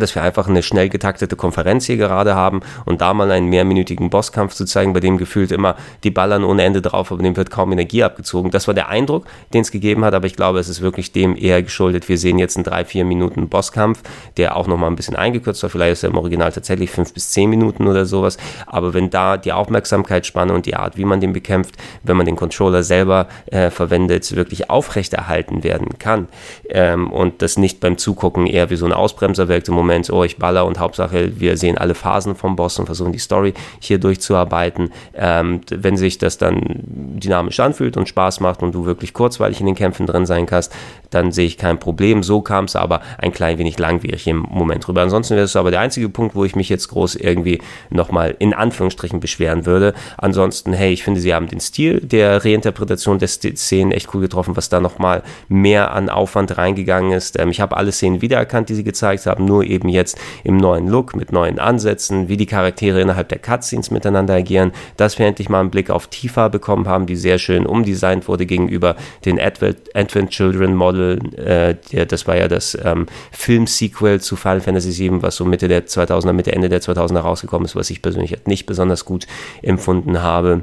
dass wir einfach eine schnell getaktete Konferenz hier gerade haben und da mal einen mehrminütigen Bosskampf zu zeigen, bei dem gefühlt immer die ballern ohne Ende drauf, aber dem wird kaum Energie abgezogen. Das war der Eindruck, den es gegeben hat, aber ich glaube, es ist wirklich dem eher geschuldet. Wir sehen jetzt einen drei, vier Minuten Bosskampf, der auch nochmal ein bisschen eingekürzt war. Vielleicht ist er im Original tatsächlich fünf bis zehn Minuten oder sowas. Aber wenn da die Aufmerksamkeitsspanne und die Art, wie man den bekämpft, wenn man den Controller selber äh, verwendet, wirklich aufrechterhalten werden kann ähm, und das nicht beim Zugucken eher wie so ein Ausbremser wirkt im Moment Moment, oh, ich baller und Hauptsache, wir sehen alle Phasen vom Boss und versuchen die Story hier durchzuarbeiten. Ähm, wenn sich das dann dynamisch anfühlt und Spaß macht und du wirklich kurzweilig in den Kämpfen drin sein kannst, dann sehe ich kein Problem. So kam es aber ein klein wenig langwierig im Moment drüber. Ansonsten wäre es aber der einzige Punkt, wo ich mich jetzt groß irgendwie nochmal in Anführungsstrichen beschweren würde. Ansonsten, hey, ich finde, sie haben den Stil der Reinterpretation der Szenen echt cool getroffen, was da nochmal mehr an Aufwand reingegangen ist. Ähm, ich habe alle Szenen wiedererkannt, die sie gezeigt haben, nur eben jetzt im neuen Look mit neuen Ansätzen, wie die Charaktere innerhalb der Cutscenes miteinander agieren, dass wir endlich mal einen Blick auf Tifa bekommen haben, die sehr schön umdesignt wurde gegenüber den Advent, Children Model. Äh, das war ja das ähm, Film-Sequel zu Final Fantasy VII, was so Mitte der 2000er, Mitte Ende der 2000er rausgekommen ist, was ich persönlich nicht besonders gut empfunden habe.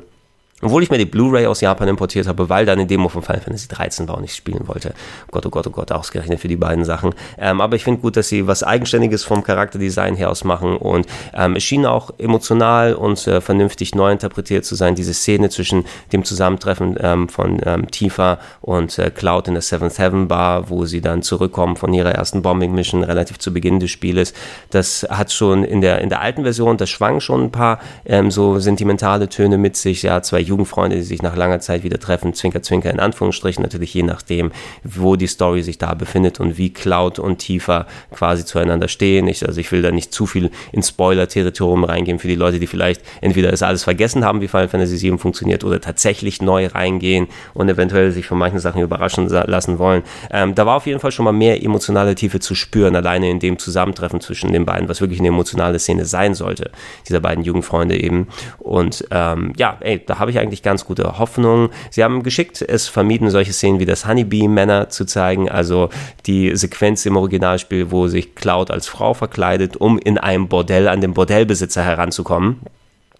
Obwohl ich mir die Blu-ray aus Japan importiert habe, weil da eine Demo von Final Fantasy 13 war und ich spielen wollte. Gott, oh Gott, oh Gott, ausgerechnet für die beiden Sachen. Ähm, aber ich finde gut, dass sie was Eigenständiges vom Charakterdesign her aus machen und ähm, es schien auch emotional und äh, vernünftig neu interpretiert zu sein. Diese Szene zwischen dem Zusammentreffen ähm, von ähm, Tifa und äh, Cloud in der Seventh Heaven Bar, wo sie dann zurückkommen von ihrer ersten Bombing-Mission relativ zu Beginn des Spieles. Das hat schon in der, in der alten Version, das schwang schon ein paar ähm, so sentimentale Töne mit sich. Ja, zwei Jugendfreunde, die sich nach langer Zeit wieder treffen, Zwinker, Zwinker in Anführungsstrichen, natürlich je nachdem, wo die Story sich da befindet und wie Cloud und Tifa quasi zueinander stehen. Ich, also ich will da nicht zu viel in Spoiler-Territorium reingehen für die Leute, die vielleicht entweder das alles vergessen haben, wie Final Fantasy VII funktioniert, oder tatsächlich neu reingehen und eventuell sich von manchen Sachen überraschen lassen wollen. Ähm, da war auf jeden Fall schon mal mehr emotionale Tiefe zu spüren, alleine in dem Zusammentreffen zwischen den beiden, was wirklich eine emotionale Szene sein sollte, dieser beiden Jugendfreunde eben. Und ähm, ja, ey, da habe ich ich eigentlich ganz gute Hoffnung. Sie haben geschickt es vermieden, solche Szenen wie das Honeybee-Männer zu zeigen, also die Sequenz im Originalspiel, wo sich Cloud als Frau verkleidet, um in einem Bordell an den Bordellbesitzer heranzukommen,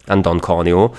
an Don Corneo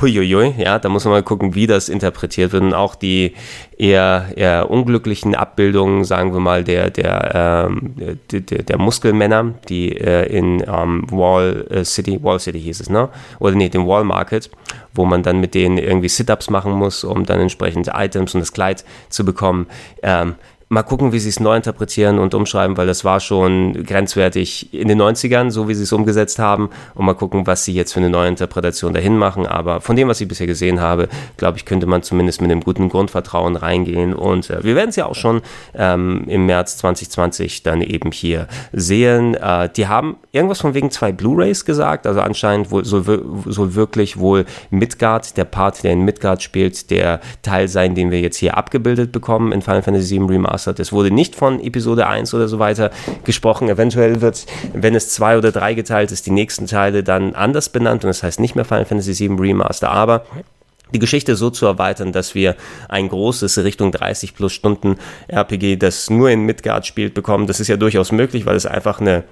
huiuiui, ja, da muss man mal gucken, wie das interpretiert wird und auch die eher, eher unglücklichen Abbildungen, sagen wir mal, der, der, ähm, der, der, Muskelmänner, die äh, in ähm, Wall äh, City, Wall City hieß es, ne? Oder nee, dem Wall Market, wo man dann mit denen irgendwie Sit-Ups machen muss, um dann entsprechend Items und das Kleid zu bekommen. Ähm, mal gucken, wie sie es neu interpretieren und umschreiben, weil das war schon grenzwertig in den 90ern, so wie sie es umgesetzt haben. Und mal gucken, was sie jetzt für eine neue Interpretation dahin machen. Aber von dem, was ich bisher gesehen habe, glaube ich, könnte man zumindest mit einem guten Grundvertrauen reingehen. Und äh, wir werden es ja auch schon ähm, im März 2020 dann eben hier sehen. Äh, die haben irgendwas von wegen zwei Blu-rays gesagt. Also anscheinend soll, soll wirklich wohl Midgard, der Part, der in Midgard spielt, der Teil sein, den wir jetzt hier abgebildet bekommen in Final Fantasy VII Remastered hat. Es wurde nicht von Episode 1 oder so weiter gesprochen. Eventuell wird, wenn es zwei oder drei geteilt ist, die nächsten Teile dann anders benannt und es das heißt nicht mehr Final Fantasy VII Remaster, aber die Geschichte so zu erweitern, dass wir ein großes Richtung 30 plus Stunden RPG, das nur in Midgard spielt, bekommen, das ist ja durchaus möglich, weil es einfach eine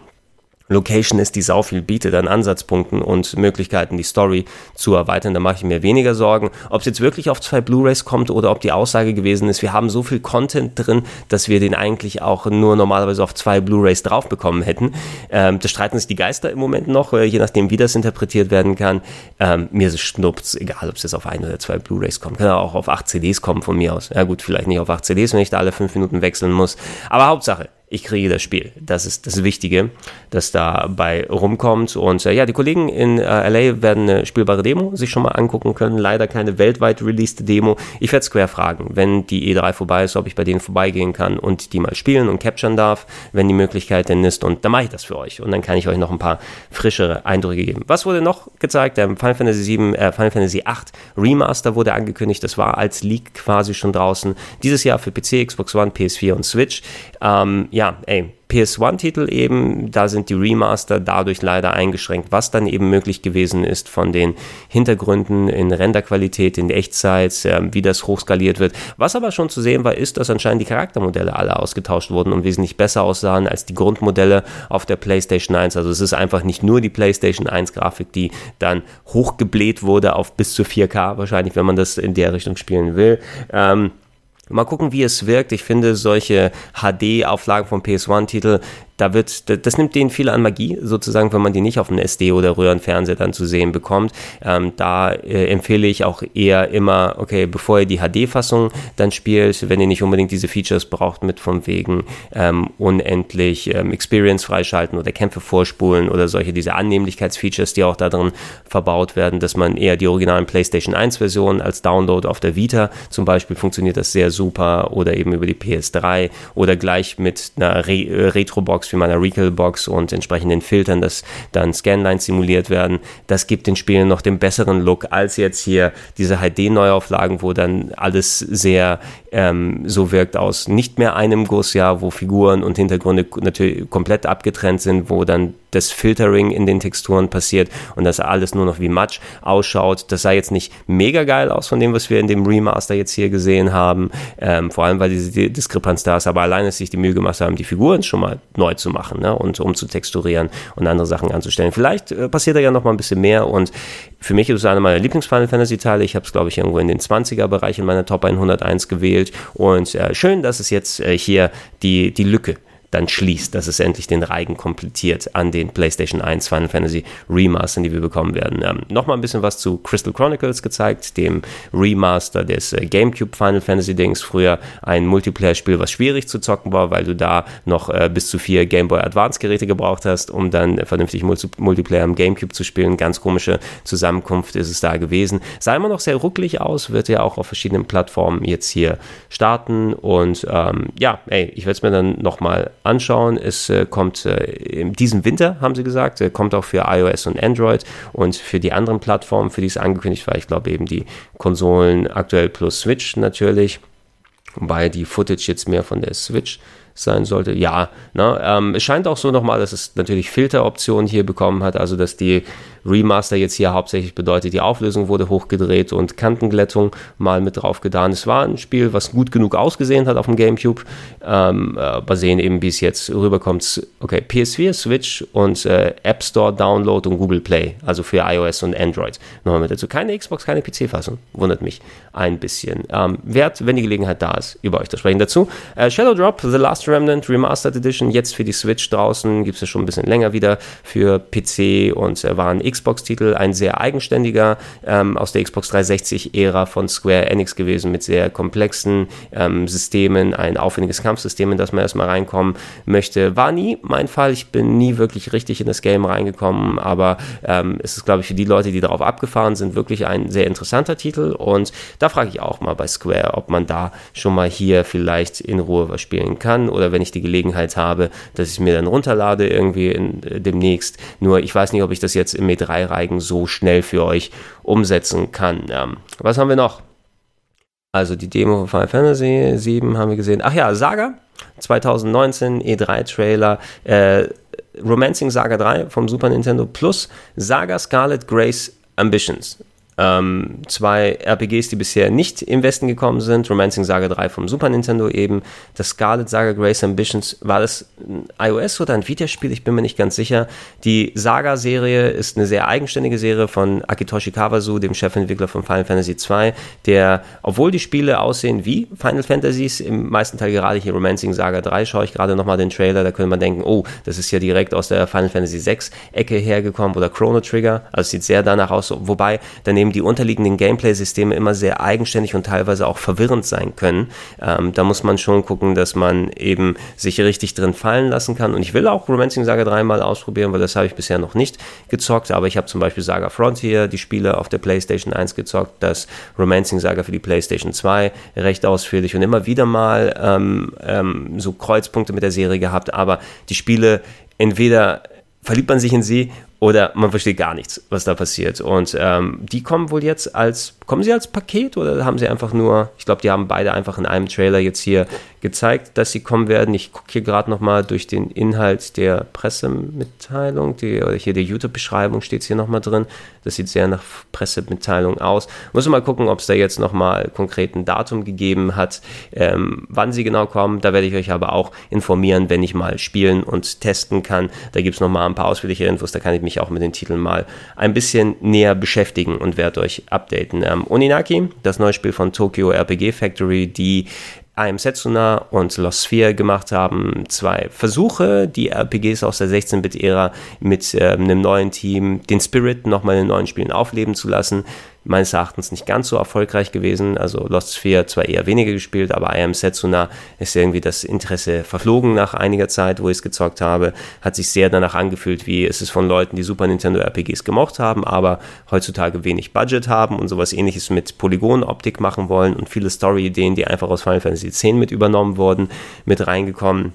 Location ist, die sau viel bietet an Ansatzpunkten und Möglichkeiten, die Story zu erweitern. Da mache ich mir weniger Sorgen. Ob es jetzt wirklich auf zwei Blu-rays kommt oder ob die Aussage gewesen ist, wir haben so viel Content drin, dass wir den eigentlich auch nur normalerweise auf zwei Blu-rays drauf bekommen hätten. Ähm, da streiten sich die Geister im Moment noch, äh, je nachdem, wie das interpretiert werden kann. Ähm, mir ist es schnupps, egal ob es jetzt auf ein oder zwei Blu-rays kommt. Kann auch auf acht CDs kommen von mir aus. Ja gut, vielleicht nicht auf acht CDs, wenn ich da alle fünf Minuten wechseln muss. Aber Hauptsache, ich kriege das Spiel. Das ist das Wichtige, das dabei rumkommt. Und äh, ja, die Kollegen in äh, LA werden eine spielbare Demo sich schon mal angucken können. Leider keine weltweit released Demo. Ich werde Square fragen, wenn die E3 vorbei ist, ob ich bei denen vorbeigehen kann und die mal spielen und capturen darf, wenn die Möglichkeit denn ist. Und dann mache ich das für euch. Und dann kann ich euch noch ein paar frischere Eindrücke geben. Was wurde noch gezeigt? Der Final Fantasy 7, äh, Final Fantasy 8 Remaster wurde angekündigt. Das war als Leak quasi schon draußen. Dieses Jahr für PC, Xbox One, PS4 und Switch. Ähm, ja, ja, ey, PS1-Titel eben, da sind die Remaster dadurch leider eingeschränkt, was dann eben möglich gewesen ist von den Hintergründen in Renderqualität, in Echtzeit, äh, wie das hochskaliert wird. Was aber schon zu sehen war, ist, dass anscheinend die Charaktermodelle alle ausgetauscht wurden und wesentlich besser aussahen als die Grundmodelle auf der PlayStation 1. Also es ist einfach nicht nur die PlayStation 1 Grafik, die dann hochgebläht wurde auf bis zu 4K wahrscheinlich, wenn man das in der Richtung spielen will. Ähm, Mal gucken, wie es wirkt. Ich finde solche HD-Auflagen von PS1-Titel, da wird, das nimmt denen viel an Magie, sozusagen, wenn man die nicht auf einem SD oder Röhrenfernseher dann zu sehen bekommt. Ähm, da äh, empfehle ich auch eher immer, okay, bevor ihr die HD-Fassung dann spielt, wenn ihr nicht unbedingt diese Features braucht, mit von wegen ähm, unendlich ähm, Experience freischalten oder Kämpfe vorspulen oder solche, diese Annehmlichkeitsfeatures, die auch da drin verbaut werden, dass man eher die originalen PlayStation 1 Versionen als Download auf der Vita zum Beispiel funktioniert das sehr super oder eben über die PS3 oder gleich mit einer Re äh, Retro-Box wie meiner Recall-Box und entsprechenden Filtern, dass dann Scanlines simuliert werden. Das gibt den Spielen noch den besseren Look als jetzt hier diese HD-Neuauflagen, wo dann alles sehr ähm, so wirkt aus nicht mehr einem Guss, ja, wo Figuren und Hintergründe natürlich komplett abgetrennt sind, wo dann das Filtering in den Texturen passiert und das alles nur noch wie Matsch ausschaut. Das sah jetzt nicht mega geil aus von dem, was wir in dem Remaster jetzt hier gesehen haben, ähm, vor allem weil diese Diskrepanz da ist, aber alleine sich die Mühe gemacht haben, die Figuren schon mal neu zu machen ne? und um zu texturieren und andere Sachen anzustellen. Vielleicht äh, passiert da ja noch mal ein bisschen mehr und für mich ist es einer meiner Lieblings-Final Fantasy-Teile. Ich habe es, glaube ich, irgendwo in den 20er-Bereich in meiner Top 101 gewählt und äh, schön, dass es jetzt äh, hier die, die Lücke dann schließt, dass es endlich den Reigen komplettiert an den PlayStation 1 Final Fantasy Remastern, die wir bekommen werden. Ähm, Nochmal ein bisschen was zu Crystal Chronicles gezeigt, dem Remaster des äh, GameCube Final Fantasy Dings. Früher ein Multiplayer-Spiel, was schwierig zu zocken war, weil du da noch äh, bis zu vier Game Boy Advance Geräte gebraucht hast, um dann vernünftig Multi Multiplayer im GameCube zu spielen. Ganz komische Zusammenkunft ist es da gewesen. Sah immer noch sehr ruckelig aus, wird ja auch auf verschiedenen Plattformen jetzt hier starten und ähm, ja, ey, ich werde es mir dann nochmal anschauen. Es äh, kommt äh, in diesem Winter, haben sie gesagt, äh, kommt auch für iOS und Android und für die anderen Plattformen, für die es angekündigt war. Ich glaube eben die Konsolen aktuell plus Switch natürlich, wobei die Footage jetzt mehr von der Switch sein sollte. Ja, ne, ähm, es scheint auch so nochmal, dass es natürlich Filteroptionen hier bekommen hat, also dass die Remaster jetzt hier hauptsächlich bedeutet, die Auflösung wurde hochgedreht und Kantenglättung mal mit drauf getan. Es war ein Spiel, was gut genug ausgesehen hat auf dem Gamecube. Ähm, äh, sehen eben, wie es jetzt rüberkommt. Okay, PS4, Switch und äh, App Store Download und Google Play, also für iOS und Android. Nochmal mit dazu. Keine Xbox, keine PC-Fassung. Wundert mich ein bisschen. Ähm, wert, wenn die Gelegenheit da ist, über euch zu sprechen dazu. Äh, Shadow Drop, The Last Remnant Remastered Edition, jetzt für die Switch draußen, gibt es ja schon ein bisschen länger wieder für PC und äh, waren Xbox-Titel, ein sehr eigenständiger ähm, aus der Xbox 360-Ära von Square Enix gewesen mit sehr komplexen ähm, Systemen, ein aufwendiges Kampfsystem, in das man erstmal reinkommen möchte. War nie mein Fall, ich bin nie wirklich richtig in das Game reingekommen, aber ähm, es ist, glaube ich, für die Leute, die darauf abgefahren sind, wirklich ein sehr interessanter Titel und da frage ich auch mal bei Square, ob man da schon mal hier vielleicht in Ruhe was spielen kann oder wenn ich die Gelegenheit habe, dass ich mir dann runterlade irgendwie in, äh, demnächst. Nur ich weiß nicht, ob ich das jetzt im drei Reigen so schnell für euch umsetzen kann. Ähm, was haben wir noch? Also die Demo von Final Fantasy 7 haben wir gesehen. Ach ja, Saga 2019 E3-Trailer. Äh, Romancing Saga 3 vom Super Nintendo Plus Saga Scarlet Grace Ambitions. Ähm, zwei RPGs, die bisher nicht im Westen gekommen sind. Romancing Saga 3 vom Super Nintendo eben. Das Scarlet Saga Grace Ambitions, war das ein iOS oder ein Vita-Spiel? Ich bin mir nicht ganz sicher. Die Saga-Serie ist eine sehr eigenständige Serie von Akitoshi Kawasu, dem Chefentwickler von Final Fantasy II, der, obwohl die Spiele aussehen wie Final Fantasies, im meisten Teil gerade hier Romancing Saga 3, schaue ich gerade nochmal den Trailer, da könnte man denken, oh, das ist ja direkt aus der Final Fantasy VI Ecke hergekommen oder Chrono Trigger. Also sieht sehr danach aus, wobei daneben dem die unterliegenden Gameplay-Systeme immer sehr eigenständig und teilweise auch verwirrend sein können. Ähm, da muss man schon gucken, dass man eben sich richtig drin fallen lassen kann. Und ich will auch Romancing Saga dreimal ausprobieren, weil das habe ich bisher noch nicht gezockt. Aber ich habe zum Beispiel Saga Frontier, die Spiele auf der PlayStation 1 gezockt, das Romancing Saga für die PlayStation 2 recht ausführlich und immer wieder mal ähm, ähm, so Kreuzpunkte mit der Serie gehabt. Aber die Spiele entweder verliebt man sich in sie oder man versteht gar nichts, was da passiert. Und ähm, die kommen wohl jetzt als, kommen sie als Paket oder haben sie einfach nur, ich glaube, die haben beide einfach in einem Trailer jetzt hier gezeigt, dass sie kommen werden. Ich gucke hier gerade nochmal durch den Inhalt der Pressemitteilung, die, oder hier der YouTube-Beschreibung steht es hier nochmal drin. Das sieht sehr nach Pressemitteilung aus. Muss mal gucken, ob es da jetzt nochmal konkreten Datum gegeben hat, ähm, wann sie genau kommen. Da werde ich euch aber auch informieren, wenn ich mal spielen und testen kann. Da gibt es nochmal ein paar ausführliche Infos, da kann ich mich auch mit den Titeln mal ein bisschen näher beschäftigen und werde euch updaten. Ähm, Oninaki, das neue Spiel von Tokyo RPG Factory, die I'm Setsuna und Lost Sphere gemacht haben. Zwei Versuche, die RPGs aus der 16-Bit-Ära mit äh, einem neuen Team, den Spirit nochmal in neuen Spielen aufleben zu lassen meines Erachtens nicht ganz so erfolgreich gewesen. Also Lost Sphere zwar eher weniger gespielt, aber I Am Setsuna ist irgendwie das Interesse verflogen nach einiger Zeit, wo ich es gezockt habe. Hat sich sehr danach angefühlt, wie es ist von Leuten, die Super Nintendo RPGs gemocht haben, aber heutzutage wenig Budget haben und sowas ähnliches mit Polygonoptik machen wollen und viele Story-Ideen, die einfach aus Final Fantasy X mit übernommen wurden, mit reingekommen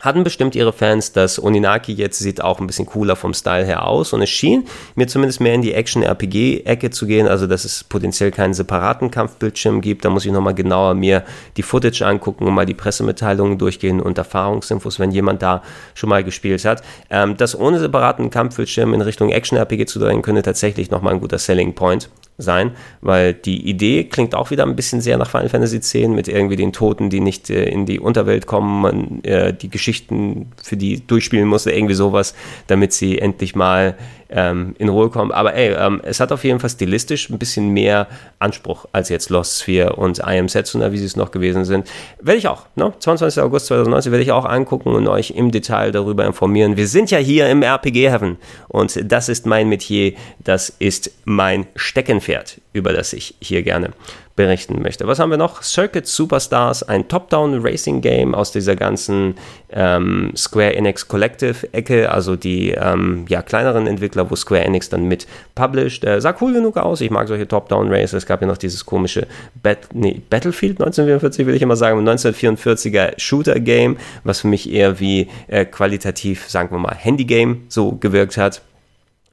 hatten bestimmt ihre Fans. Das Oninaki jetzt sieht auch ein bisschen cooler vom Style her aus und es schien mir zumindest mehr in die Action-RPG-Ecke zu gehen, also dass es potenziell keinen separaten Kampfbildschirm gibt. Da muss ich nochmal genauer mir die Footage angucken und mal die Pressemitteilungen durchgehen und Erfahrungsinfos, wenn jemand da schon mal gespielt hat. Ähm, das ohne separaten Kampfbildschirm in Richtung Action-RPG zu drehen, könnte tatsächlich nochmal ein guter Selling Point sein, weil die Idee klingt auch wieder ein bisschen sehr nach Final Fantasy X mit irgendwie den Toten, die nicht äh, in die Unterwelt kommen, man äh, die Geschichten für die durchspielen musste, irgendwie sowas, damit sie endlich mal ähm, in Ruhe kommen. Aber ey, ähm, es hat auf jeden Fall stilistisch ein bisschen mehr Anspruch als jetzt Lost Sphere und I Am Setsuna, wie sie es noch gewesen sind. Werde ich auch, ne? 22. August 2019 werde ich auch angucken und euch im Detail darüber informieren. Wir sind ja hier im RPG-Heaven und das ist mein Metier, das ist mein Steckenpferd, über das ich hier gerne berichten möchte. Was haben wir noch? Circuit Superstars, ein Top-Down Racing Game aus dieser ganzen ähm, Square Enix Collective Ecke, also die ähm, ja, kleineren Entwickler, wo Square Enix dann mit published. Äh, sah cool genug aus. Ich mag solche Top-Down Races. Es gab ja noch dieses komische Bat nee, Battlefield 1944, will ich immer sagen, 1944er Shooter Game, was für mich eher wie äh, qualitativ, sagen wir mal, Handy Game so gewirkt hat.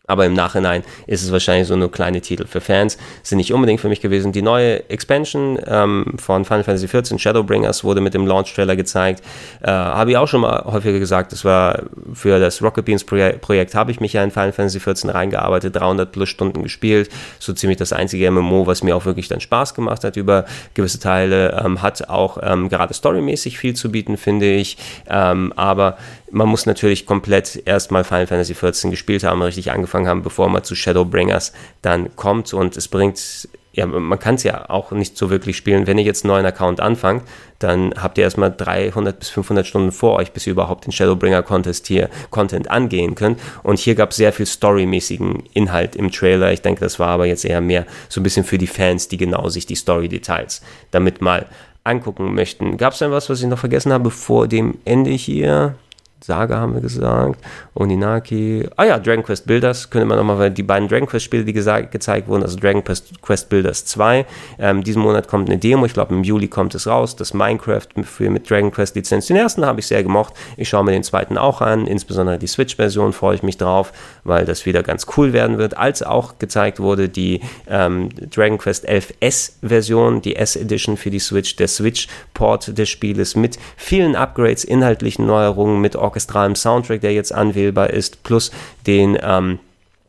Aber im Nachhinein ist es wahrscheinlich so eine kleine Titel für Fans. Sind nicht unbedingt für mich gewesen. Die neue Expansion ähm, von Final Fantasy XIV, Shadowbringers, wurde mit dem Launch-Trailer gezeigt. Äh, habe ich auch schon mal häufiger gesagt, das war für das Rocket Beans Projekt, Projekt habe ich mich ja in Final Fantasy XIV reingearbeitet, 300 plus Stunden gespielt. So ziemlich das einzige MMO, was mir auch wirklich dann Spaß gemacht hat über gewisse Teile. Ähm, hat auch ähm, gerade storymäßig viel zu bieten, finde ich. Ähm, aber man muss natürlich komplett erstmal Final Fantasy XIV gespielt haben, richtig angefangen haben, bevor man zu Shadowbringers dann kommt. Und es bringt, ja, man kann es ja auch nicht so wirklich spielen. Wenn ihr jetzt einen neuen Account anfangt, dann habt ihr erstmal 300 bis 500 Stunden vor euch, bis ihr überhaupt den Shadowbringer Contest hier, Content angehen könnt. Und hier gab es sehr viel storymäßigen Inhalt im Trailer. Ich denke, das war aber jetzt eher mehr so ein bisschen für die Fans, die genau sich die Story-Details damit mal angucken möchten. Gab es denn was, was ich noch vergessen habe vor dem Ende hier? Saga haben wir gesagt, Oninaki. Ah ja, Dragon Quest Builders, könnte man nochmal, die beiden Dragon Quest Spiele, die gezeigt wurden, also Dragon Quest Builders 2. Ähm, diesen Monat kommt eine Demo, ich glaube im Juli kommt es raus, das Minecraft für, mit Dragon Quest Lizenz. Den ersten habe ich sehr gemocht, ich schaue mir den zweiten auch an, insbesondere die Switch-Version freue ich mich drauf, weil das wieder ganz cool werden wird. Als auch gezeigt wurde die ähm, Dragon Quest 11S-Version, die S-Edition für die Switch, der Switch-Port des Spieles mit vielen Upgrades, inhaltlichen Neuerungen, mit orchestralem Soundtrack, der jetzt anwählbar ist, plus den ähm,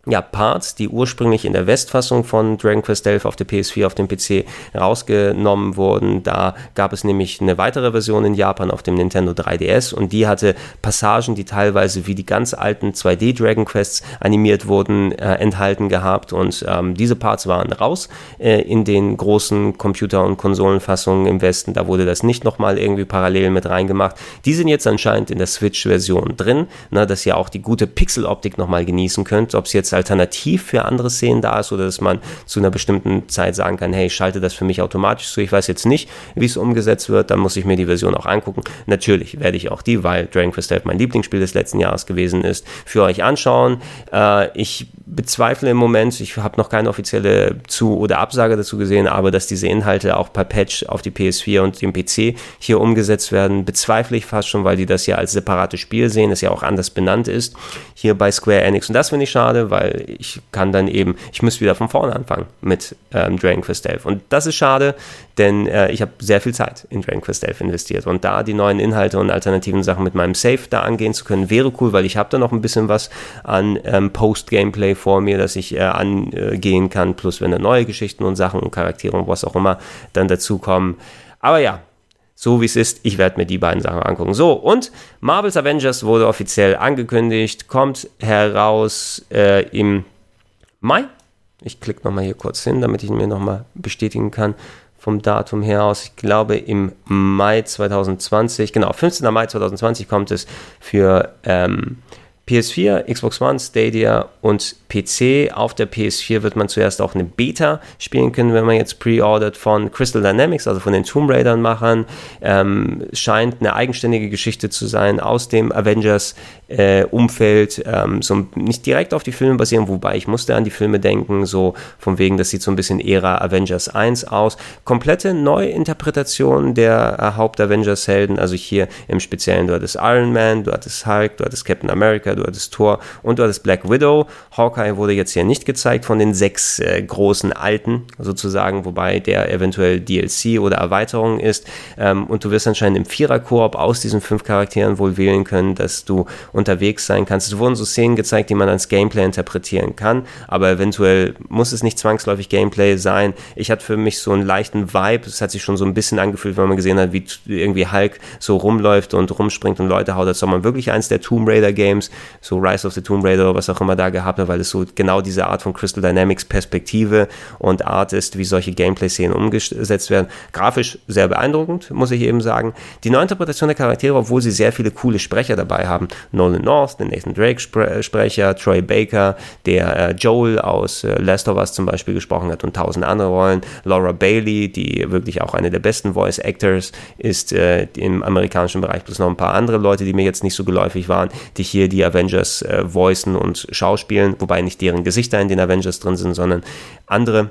ja, Parts, die ursprünglich in der Westfassung von Dragon Quest XI auf der PS4, auf dem PC rausgenommen wurden. Da gab es nämlich eine weitere Version in Japan auf dem Nintendo 3DS und die hatte Passagen, die teilweise wie die ganz alten 2D Dragon Quests animiert wurden, äh, enthalten gehabt und ähm, diese Parts waren raus äh, in den großen Computer- und Konsolenfassungen im Westen. Da wurde das nicht nochmal irgendwie parallel mit reingemacht. Die sind jetzt anscheinend in der Switch-Version drin, na, dass ihr auch die gute Pixel-Optik nochmal genießen könnt. Ob es jetzt alternativ für andere Szenen da ist oder dass man zu einer bestimmten Zeit sagen kann, hey, ich schalte das für mich automatisch zu. Ich weiß jetzt nicht, wie es umgesetzt wird, dann muss ich mir die Version auch angucken. Natürlich werde ich auch die, weil Dragon Quest 11 mein Lieblingsspiel des letzten Jahres gewesen ist, für euch anschauen. Äh, ich bezweifle im Moment, ich habe noch keine offizielle Zu- oder Absage dazu gesehen, aber dass diese Inhalte auch per Patch auf die PS4 und den PC hier umgesetzt werden, bezweifle ich fast schon, weil die das ja als separates Spiel sehen, das ja auch anders benannt ist, hier bei Square Enix. Und das finde ich schade, weil ich kann dann eben, ich muss wieder von vorne anfangen mit ähm, Dragon Quest 11. Und das ist schade, denn äh, ich habe sehr viel Zeit in Dragon Quest 11 investiert. Und da die neuen Inhalte und alternativen Sachen mit meinem Save da angehen zu können, wäre cool, weil ich habe da noch ein bisschen was an ähm, Post-Gameplay vor mir, dass ich äh, angehen kann, plus wenn da neue Geschichten und Sachen und Charaktere und was auch immer dann dazukommen. Aber ja, so wie es ist. Ich werde mir die beiden Sachen angucken. So, und Marvel's Avengers wurde offiziell angekündigt, kommt heraus äh, im Mai. Ich klicke nochmal hier kurz hin, damit ich mir nochmal bestätigen kann vom Datum her aus. Ich glaube im Mai 2020, genau, 15. Mai 2020 kommt es für ähm, PS4, Xbox One, Stadia und PC. Auf der PS4 wird man zuerst auch eine Beta spielen können, wenn man jetzt pre-ordert von Crystal Dynamics, also von den Tomb Raider-Machern. Ähm, scheint eine eigenständige Geschichte zu sein aus dem Avengers-Umfeld. Äh, ähm, so nicht direkt auf die Filme basieren, wobei ich musste an die Filme denken, so von wegen, das sieht so ein bisschen Ära Avengers 1 aus. Komplette Neuinterpretation der äh, Haupt-Avengers-Helden, also hier im Speziellen, du hattest Iron Man, du hattest Hulk, du hattest Captain America, du hattest Thor und du hattest Black Widow. Hawkeye wurde jetzt hier nicht gezeigt von den sechs äh, großen Alten sozusagen, wobei der eventuell DLC oder Erweiterung ist. Ähm, und du wirst anscheinend im Vierer-Koop aus diesen fünf Charakteren wohl wählen können, dass du unterwegs sein kannst. Es wurden so Szenen gezeigt, die man als Gameplay interpretieren kann, aber eventuell muss es nicht zwangsläufig Gameplay sein. Ich hatte für mich so einen leichten Vibe. Es hat sich schon so ein bisschen angefühlt, wenn man gesehen hat, wie irgendwie Hulk so rumläuft und rumspringt und Leute haut, als ob man wirklich eins der Tomb Raider Games so Rise of the Tomb Raider oder was auch immer da gehabt hat, weil es so genau diese Art von Crystal Dynamics Perspektive und Art ist, wie solche Gameplay-Szenen umgesetzt werden. Grafisch sehr beeindruckend, muss ich eben sagen. Die Neuinterpretation der Charaktere, obwohl sie sehr viele coole Sprecher dabei haben. Nolan North, den Nathan Drake äh, Sprecher, Troy Baker, der äh, Joel aus äh, Last of Us zum Beispiel gesprochen hat und tausend andere Rollen. Laura Bailey, die wirklich auch eine der besten Voice Actors ist äh, im amerikanischen Bereich, plus noch ein paar andere Leute, die mir jetzt nicht so geläufig waren, die hier die Avengers äh, voicen und schauspielen, wobei nicht deren Gesichter in den Avengers drin sind, sondern andere.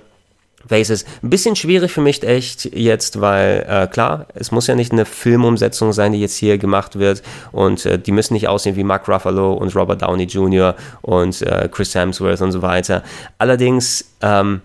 Faces. Ein bisschen schwierig für mich echt jetzt, weil äh, klar, es muss ja nicht eine Filmumsetzung sein, die jetzt hier gemacht wird und äh, die müssen nicht aussehen wie Mark Ruffalo und Robert Downey Jr. und äh, Chris Hemsworth und so weiter. Allerdings, ähm,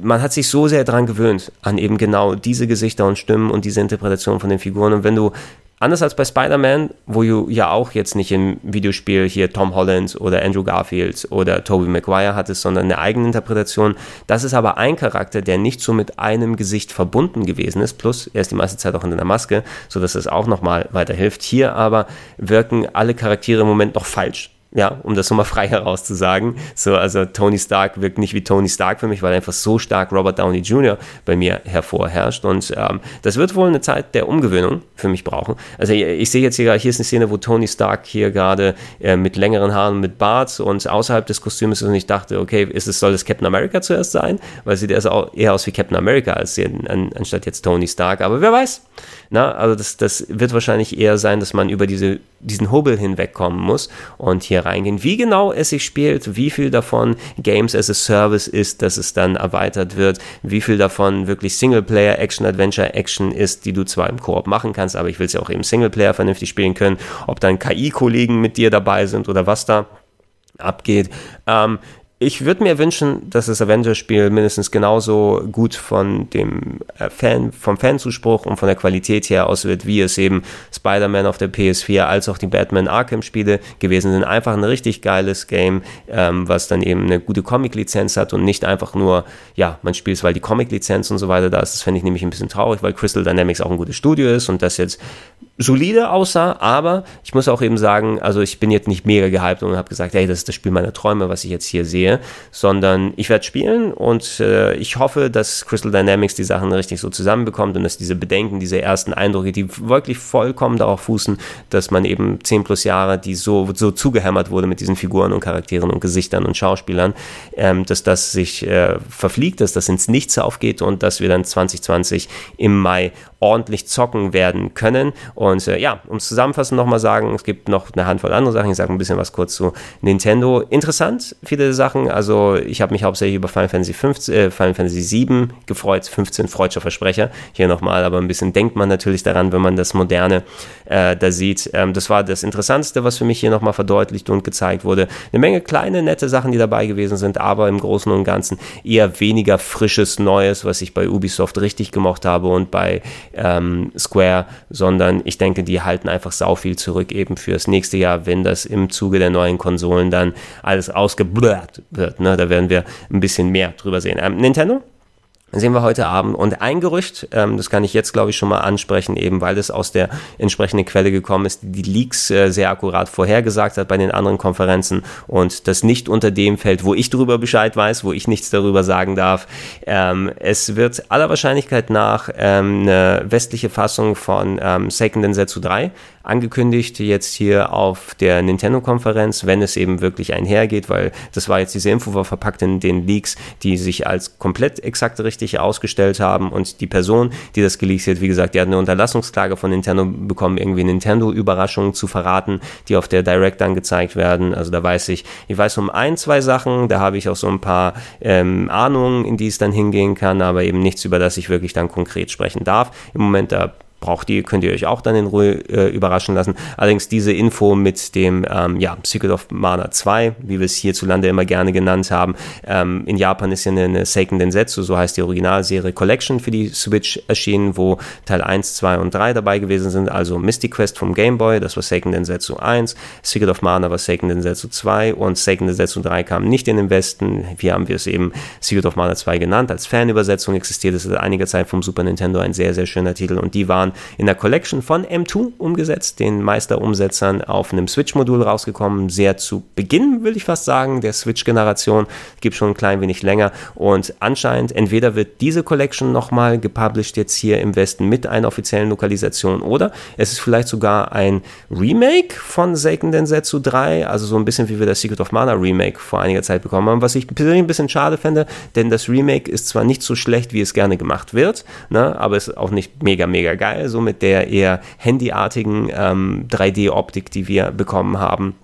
man hat sich so sehr daran gewöhnt, an eben genau diese Gesichter und Stimmen und diese Interpretation von den Figuren. Und wenn du Anders als bei Spider-Man, wo du ja auch jetzt nicht im Videospiel hier Tom Holland oder Andrew Garfield oder Tobey Maguire hattest, sondern eine eigene Interpretation. Das ist aber ein Charakter, der nicht so mit einem Gesicht verbunden gewesen ist. Plus, er ist die meiste Zeit auch in einer Maske, sodass es auch nochmal weiterhilft. Hier aber wirken alle Charaktere im Moment noch falsch ja, um das nochmal frei herauszusagen. So, also Tony Stark wirkt nicht wie Tony Stark für mich, weil einfach so stark Robert Downey Jr. bei mir hervorherrscht. Und ähm, das wird wohl eine Zeit der Umgewöhnung für mich brauchen. Also ich, ich sehe jetzt hier, hier ist eine Szene, wo Tony Stark hier gerade äh, mit längeren Haaren, mit Bart und außerhalb des Kostüms ist und ich dachte, okay, ist es, soll das Captain America zuerst sein? Weil sieht auch eher aus wie Captain America als an, anstatt jetzt Tony Stark. Aber wer weiß. Na, also das, das wird wahrscheinlich eher sein, dass man über diese, diesen Hubbel hinwegkommen muss und hier reingehen. Wie genau es sich spielt, wie viel davon Games as a Service ist, dass es dann erweitert wird, wie viel davon wirklich Singleplayer, Action, Adventure, Action ist, die du zwar im Koop machen kannst, aber ich will es ja auch eben Singleplayer vernünftig spielen können, ob dann KI-Kollegen mit dir dabei sind oder was da abgeht. Ähm, ich würde mir wünschen, dass das Avengers-Spiel mindestens genauso gut von dem äh, Fan, vom Fanzuspruch und von der Qualität her aus wird, wie es eben Spider-Man auf der PS4 als auch die Batman Arkham-Spiele gewesen sind. Einfach ein richtig geiles Game, ähm, was dann eben eine gute Comic-Lizenz hat und nicht einfach nur, ja, man spielt es, weil die Comic-Lizenz und so weiter da ist. Das fände ich nämlich ein bisschen traurig, weil Crystal Dynamics auch ein gutes Studio ist und das jetzt solide aussah, aber ich muss auch eben sagen, also ich bin jetzt nicht mega gehypt und habe gesagt, hey, das ist das Spiel meiner Träume, was ich jetzt hier sehe, sondern ich werde spielen und äh, ich hoffe, dass Crystal Dynamics die Sachen richtig so zusammenbekommt und dass diese Bedenken, diese ersten Eindrücke, die wirklich vollkommen darauf fußen, dass man eben 10 plus Jahre, die so, so zugehämmert wurde mit diesen Figuren und Charakteren und Gesichtern und Schauspielern, ähm, dass das sich äh, verfliegt, dass das ins Nichts aufgeht und dass wir dann 2020 im Mai ordentlich zocken werden können. Und äh, ja, um zusammenfassend nochmal sagen, es gibt noch eine Handvoll andere Sachen. Ich sage ein bisschen was kurz zu Nintendo. Interessant, viele Sachen. Also ich habe mich hauptsächlich über Final Fantasy 15, äh, Final Fantasy 7 gefreut. 15 freudscher Versprecher. Hier nochmal, aber ein bisschen denkt man natürlich daran, wenn man das Moderne äh, da sieht. Ähm, das war das Interessanteste, was für mich hier nochmal verdeutlicht und gezeigt wurde. Eine Menge kleine, nette Sachen, die dabei gewesen sind, aber im Großen und Ganzen eher weniger frisches Neues, was ich bei Ubisoft richtig gemocht habe und bei ähm, Square, sondern ich denke, die halten einfach sau viel zurück eben fürs nächste Jahr, wenn das im Zuge der neuen Konsolen dann alles ausgeblurrt wird. Ne? Da werden wir ein bisschen mehr drüber sehen. Ähm, Nintendo? Sehen wir heute Abend. Und ein Gerücht, ähm, das kann ich jetzt, glaube ich, schon mal ansprechen, eben weil es aus der entsprechenden Quelle gekommen ist, die die Leaks äh, sehr akkurat vorhergesagt hat bei den anderen Konferenzen und das nicht unter dem fällt, wo ich darüber Bescheid weiß, wo ich nichts darüber sagen darf. Ähm, es wird aller Wahrscheinlichkeit nach ähm, eine westliche Fassung von ähm, Seiken Densetsu 3 angekündigt, jetzt hier auf der Nintendo-Konferenz, wenn es eben wirklich einhergeht, weil das war jetzt diese Info war verpackt in den Leaks, die sich als komplett exakt richtig ausgestellt haben und die Person, die das geleakt hat, wie gesagt, die hat eine Unterlassungsklage von Nintendo bekommen, irgendwie Nintendo-Überraschungen zu verraten, die auf der Direct dann gezeigt werden. Also da weiß ich, ich weiß um ein, zwei Sachen, da habe ich auch so ein paar ähm, Ahnungen, in die es dann hingehen kann, aber eben nichts, über das ich wirklich dann konkret sprechen darf. Im Moment da braucht ihr, könnt ihr euch auch dann in Ruhe äh, überraschen lassen. Allerdings diese Info mit dem ähm, ja, Secret of Mana 2, wie wir es hierzulande immer gerne genannt haben. Ähm, in Japan ist ja eine, eine Seiken Densetsu, so heißt die Originalserie Collection für die Switch erschienen, wo Teil 1, 2 und 3 dabei gewesen sind. Also Mystic Quest vom Game Boy, das war Seiken Densetsu 1, Secret of Mana war Seiken Densetsu 2 und Seiken Densetsu 3 kam nicht in den Westen. Hier haben wir es eben Secret of Mana 2 genannt. Als Fanübersetzung existiert es seit einiger Zeit vom Super Nintendo ein sehr, sehr schöner Titel und die waren waren in der Collection von M2 umgesetzt, den Meisterumsetzern auf einem Switch-Modul rausgekommen. Sehr zu Beginn, will ich fast sagen, der Switch-Generation. Gibt schon ein klein wenig länger. Und anscheinend, entweder wird diese Collection nochmal gepublished jetzt hier im Westen mit einer offiziellen Lokalisation oder es ist vielleicht sogar ein Remake von Seiken Densetsu 3, also so ein bisschen wie wir das Secret of Mana Remake vor einiger Zeit bekommen haben, was ich persönlich ein bisschen schade fände, denn das Remake ist zwar nicht so schlecht, wie es gerne gemacht wird, ne, aber es ist auch nicht mega, mega geil geil, so mit der eher handyartigen ähm, 3D-Optik, die wir bekommen haben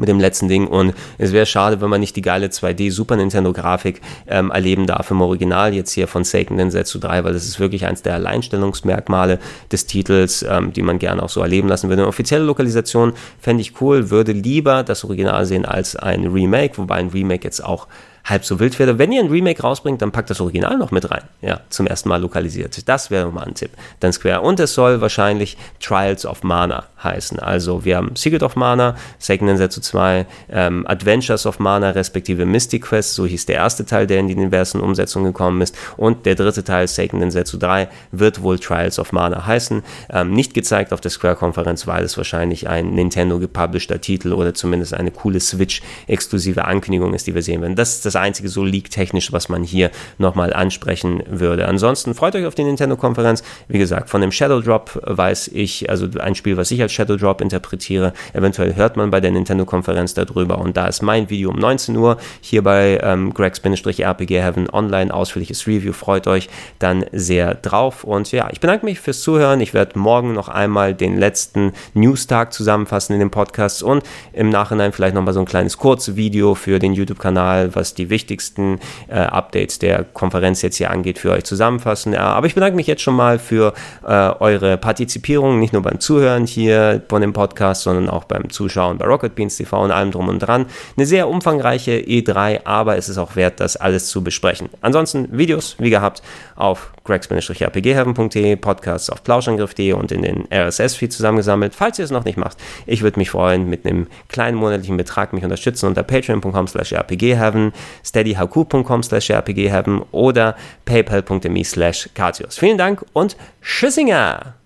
mit dem letzten Ding und es wäre schade, wenn man nicht die geile 2D Super Nintendo Grafik ähm, erleben darf im Original jetzt hier von Seiken Densetsu 3, weil das ist wirklich eins der Alleinstellungsmerkmale des Titels, ähm, die man gerne auch so erleben lassen würde. Eine offizielle Lokalisation fände ich cool, würde lieber das Original sehen als ein Remake, wobei ein Remake jetzt auch halb so wild wäre. Wenn ihr ein Remake rausbringt, dann packt das Original noch mit rein. Ja, zum ersten Mal lokalisiert. Das wäre mal ein Tipp. Dann Square. Und es soll wahrscheinlich Trials of Mana heißen. Also wir haben Secret of Mana, Seiken Densetsu 2, ähm, Adventures of Mana, respektive Mystic Quest, so hieß der erste Teil, der in die diversen Umsetzungen gekommen ist. Und der dritte Teil, Seiken Densetsu 3, wird wohl Trials of Mana heißen. Ähm, nicht gezeigt auf der Square-Konferenz, weil es wahrscheinlich ein Nintendo gepublisheder Titel oder zumindest eine coole Switch-exklusive Ankündigung ist, die wir sehen werden. Das ist das einzige so leak-technisch, was man hier nochmal ansprechen würde. Ansonsten freut euch auf die Nintendo-Konferenz. Wie gesagt, von dem Shadow Drop weiß ich, also ein Spiel, was ich als Shadow Drop interpretiere. Eventuell hört man bei der Nintendo-Konferenz darüber. Und da ist mein Video um 19 Uhr hier bei ähm, Greg-RPG Heaven online ausführliches Review. Freut euch dann sehr drauf. Und ja, ich bedanke mich fürs Zuhören. Ich werde morgen noch einmal den letzten News-Tag zusammenfassen in dem Podcast und im Nachhinein vielleicht nochmal so ein kleines Kurzvideo für den YouTube-Kanal, was die wichtigsten äh, Updates der Konferenz jetzt hier angeht, für euch zusammenfassen. Ja, aber ich bedanke mich jetzt schon mal für äh, eure Partizipierung, nicht nur beim Zuhören hier hier von dem Podcast, sondern auch beim Zuschauen bei Rocket Beans TV und allem drum und dran. Eine sehr umfangreiche E3, aber es ist auch wert, das alles zu besprechen. Ansonsten Videos, wie gehabt, auf gregs-rpgheaven.de, Podcasts auf plauschangriff.de und in den RSS-Feed zusammengesammelt. Falls ihr es noch nicht macht, ich würde mich freuen, mit einem kleinen monatlichen Betrag mich unterstützen unter patreon.com slash rpgheaven, steadyhq.com slash rpgheaven oder paypal.me slash Vielen Dank und Tschüssinger!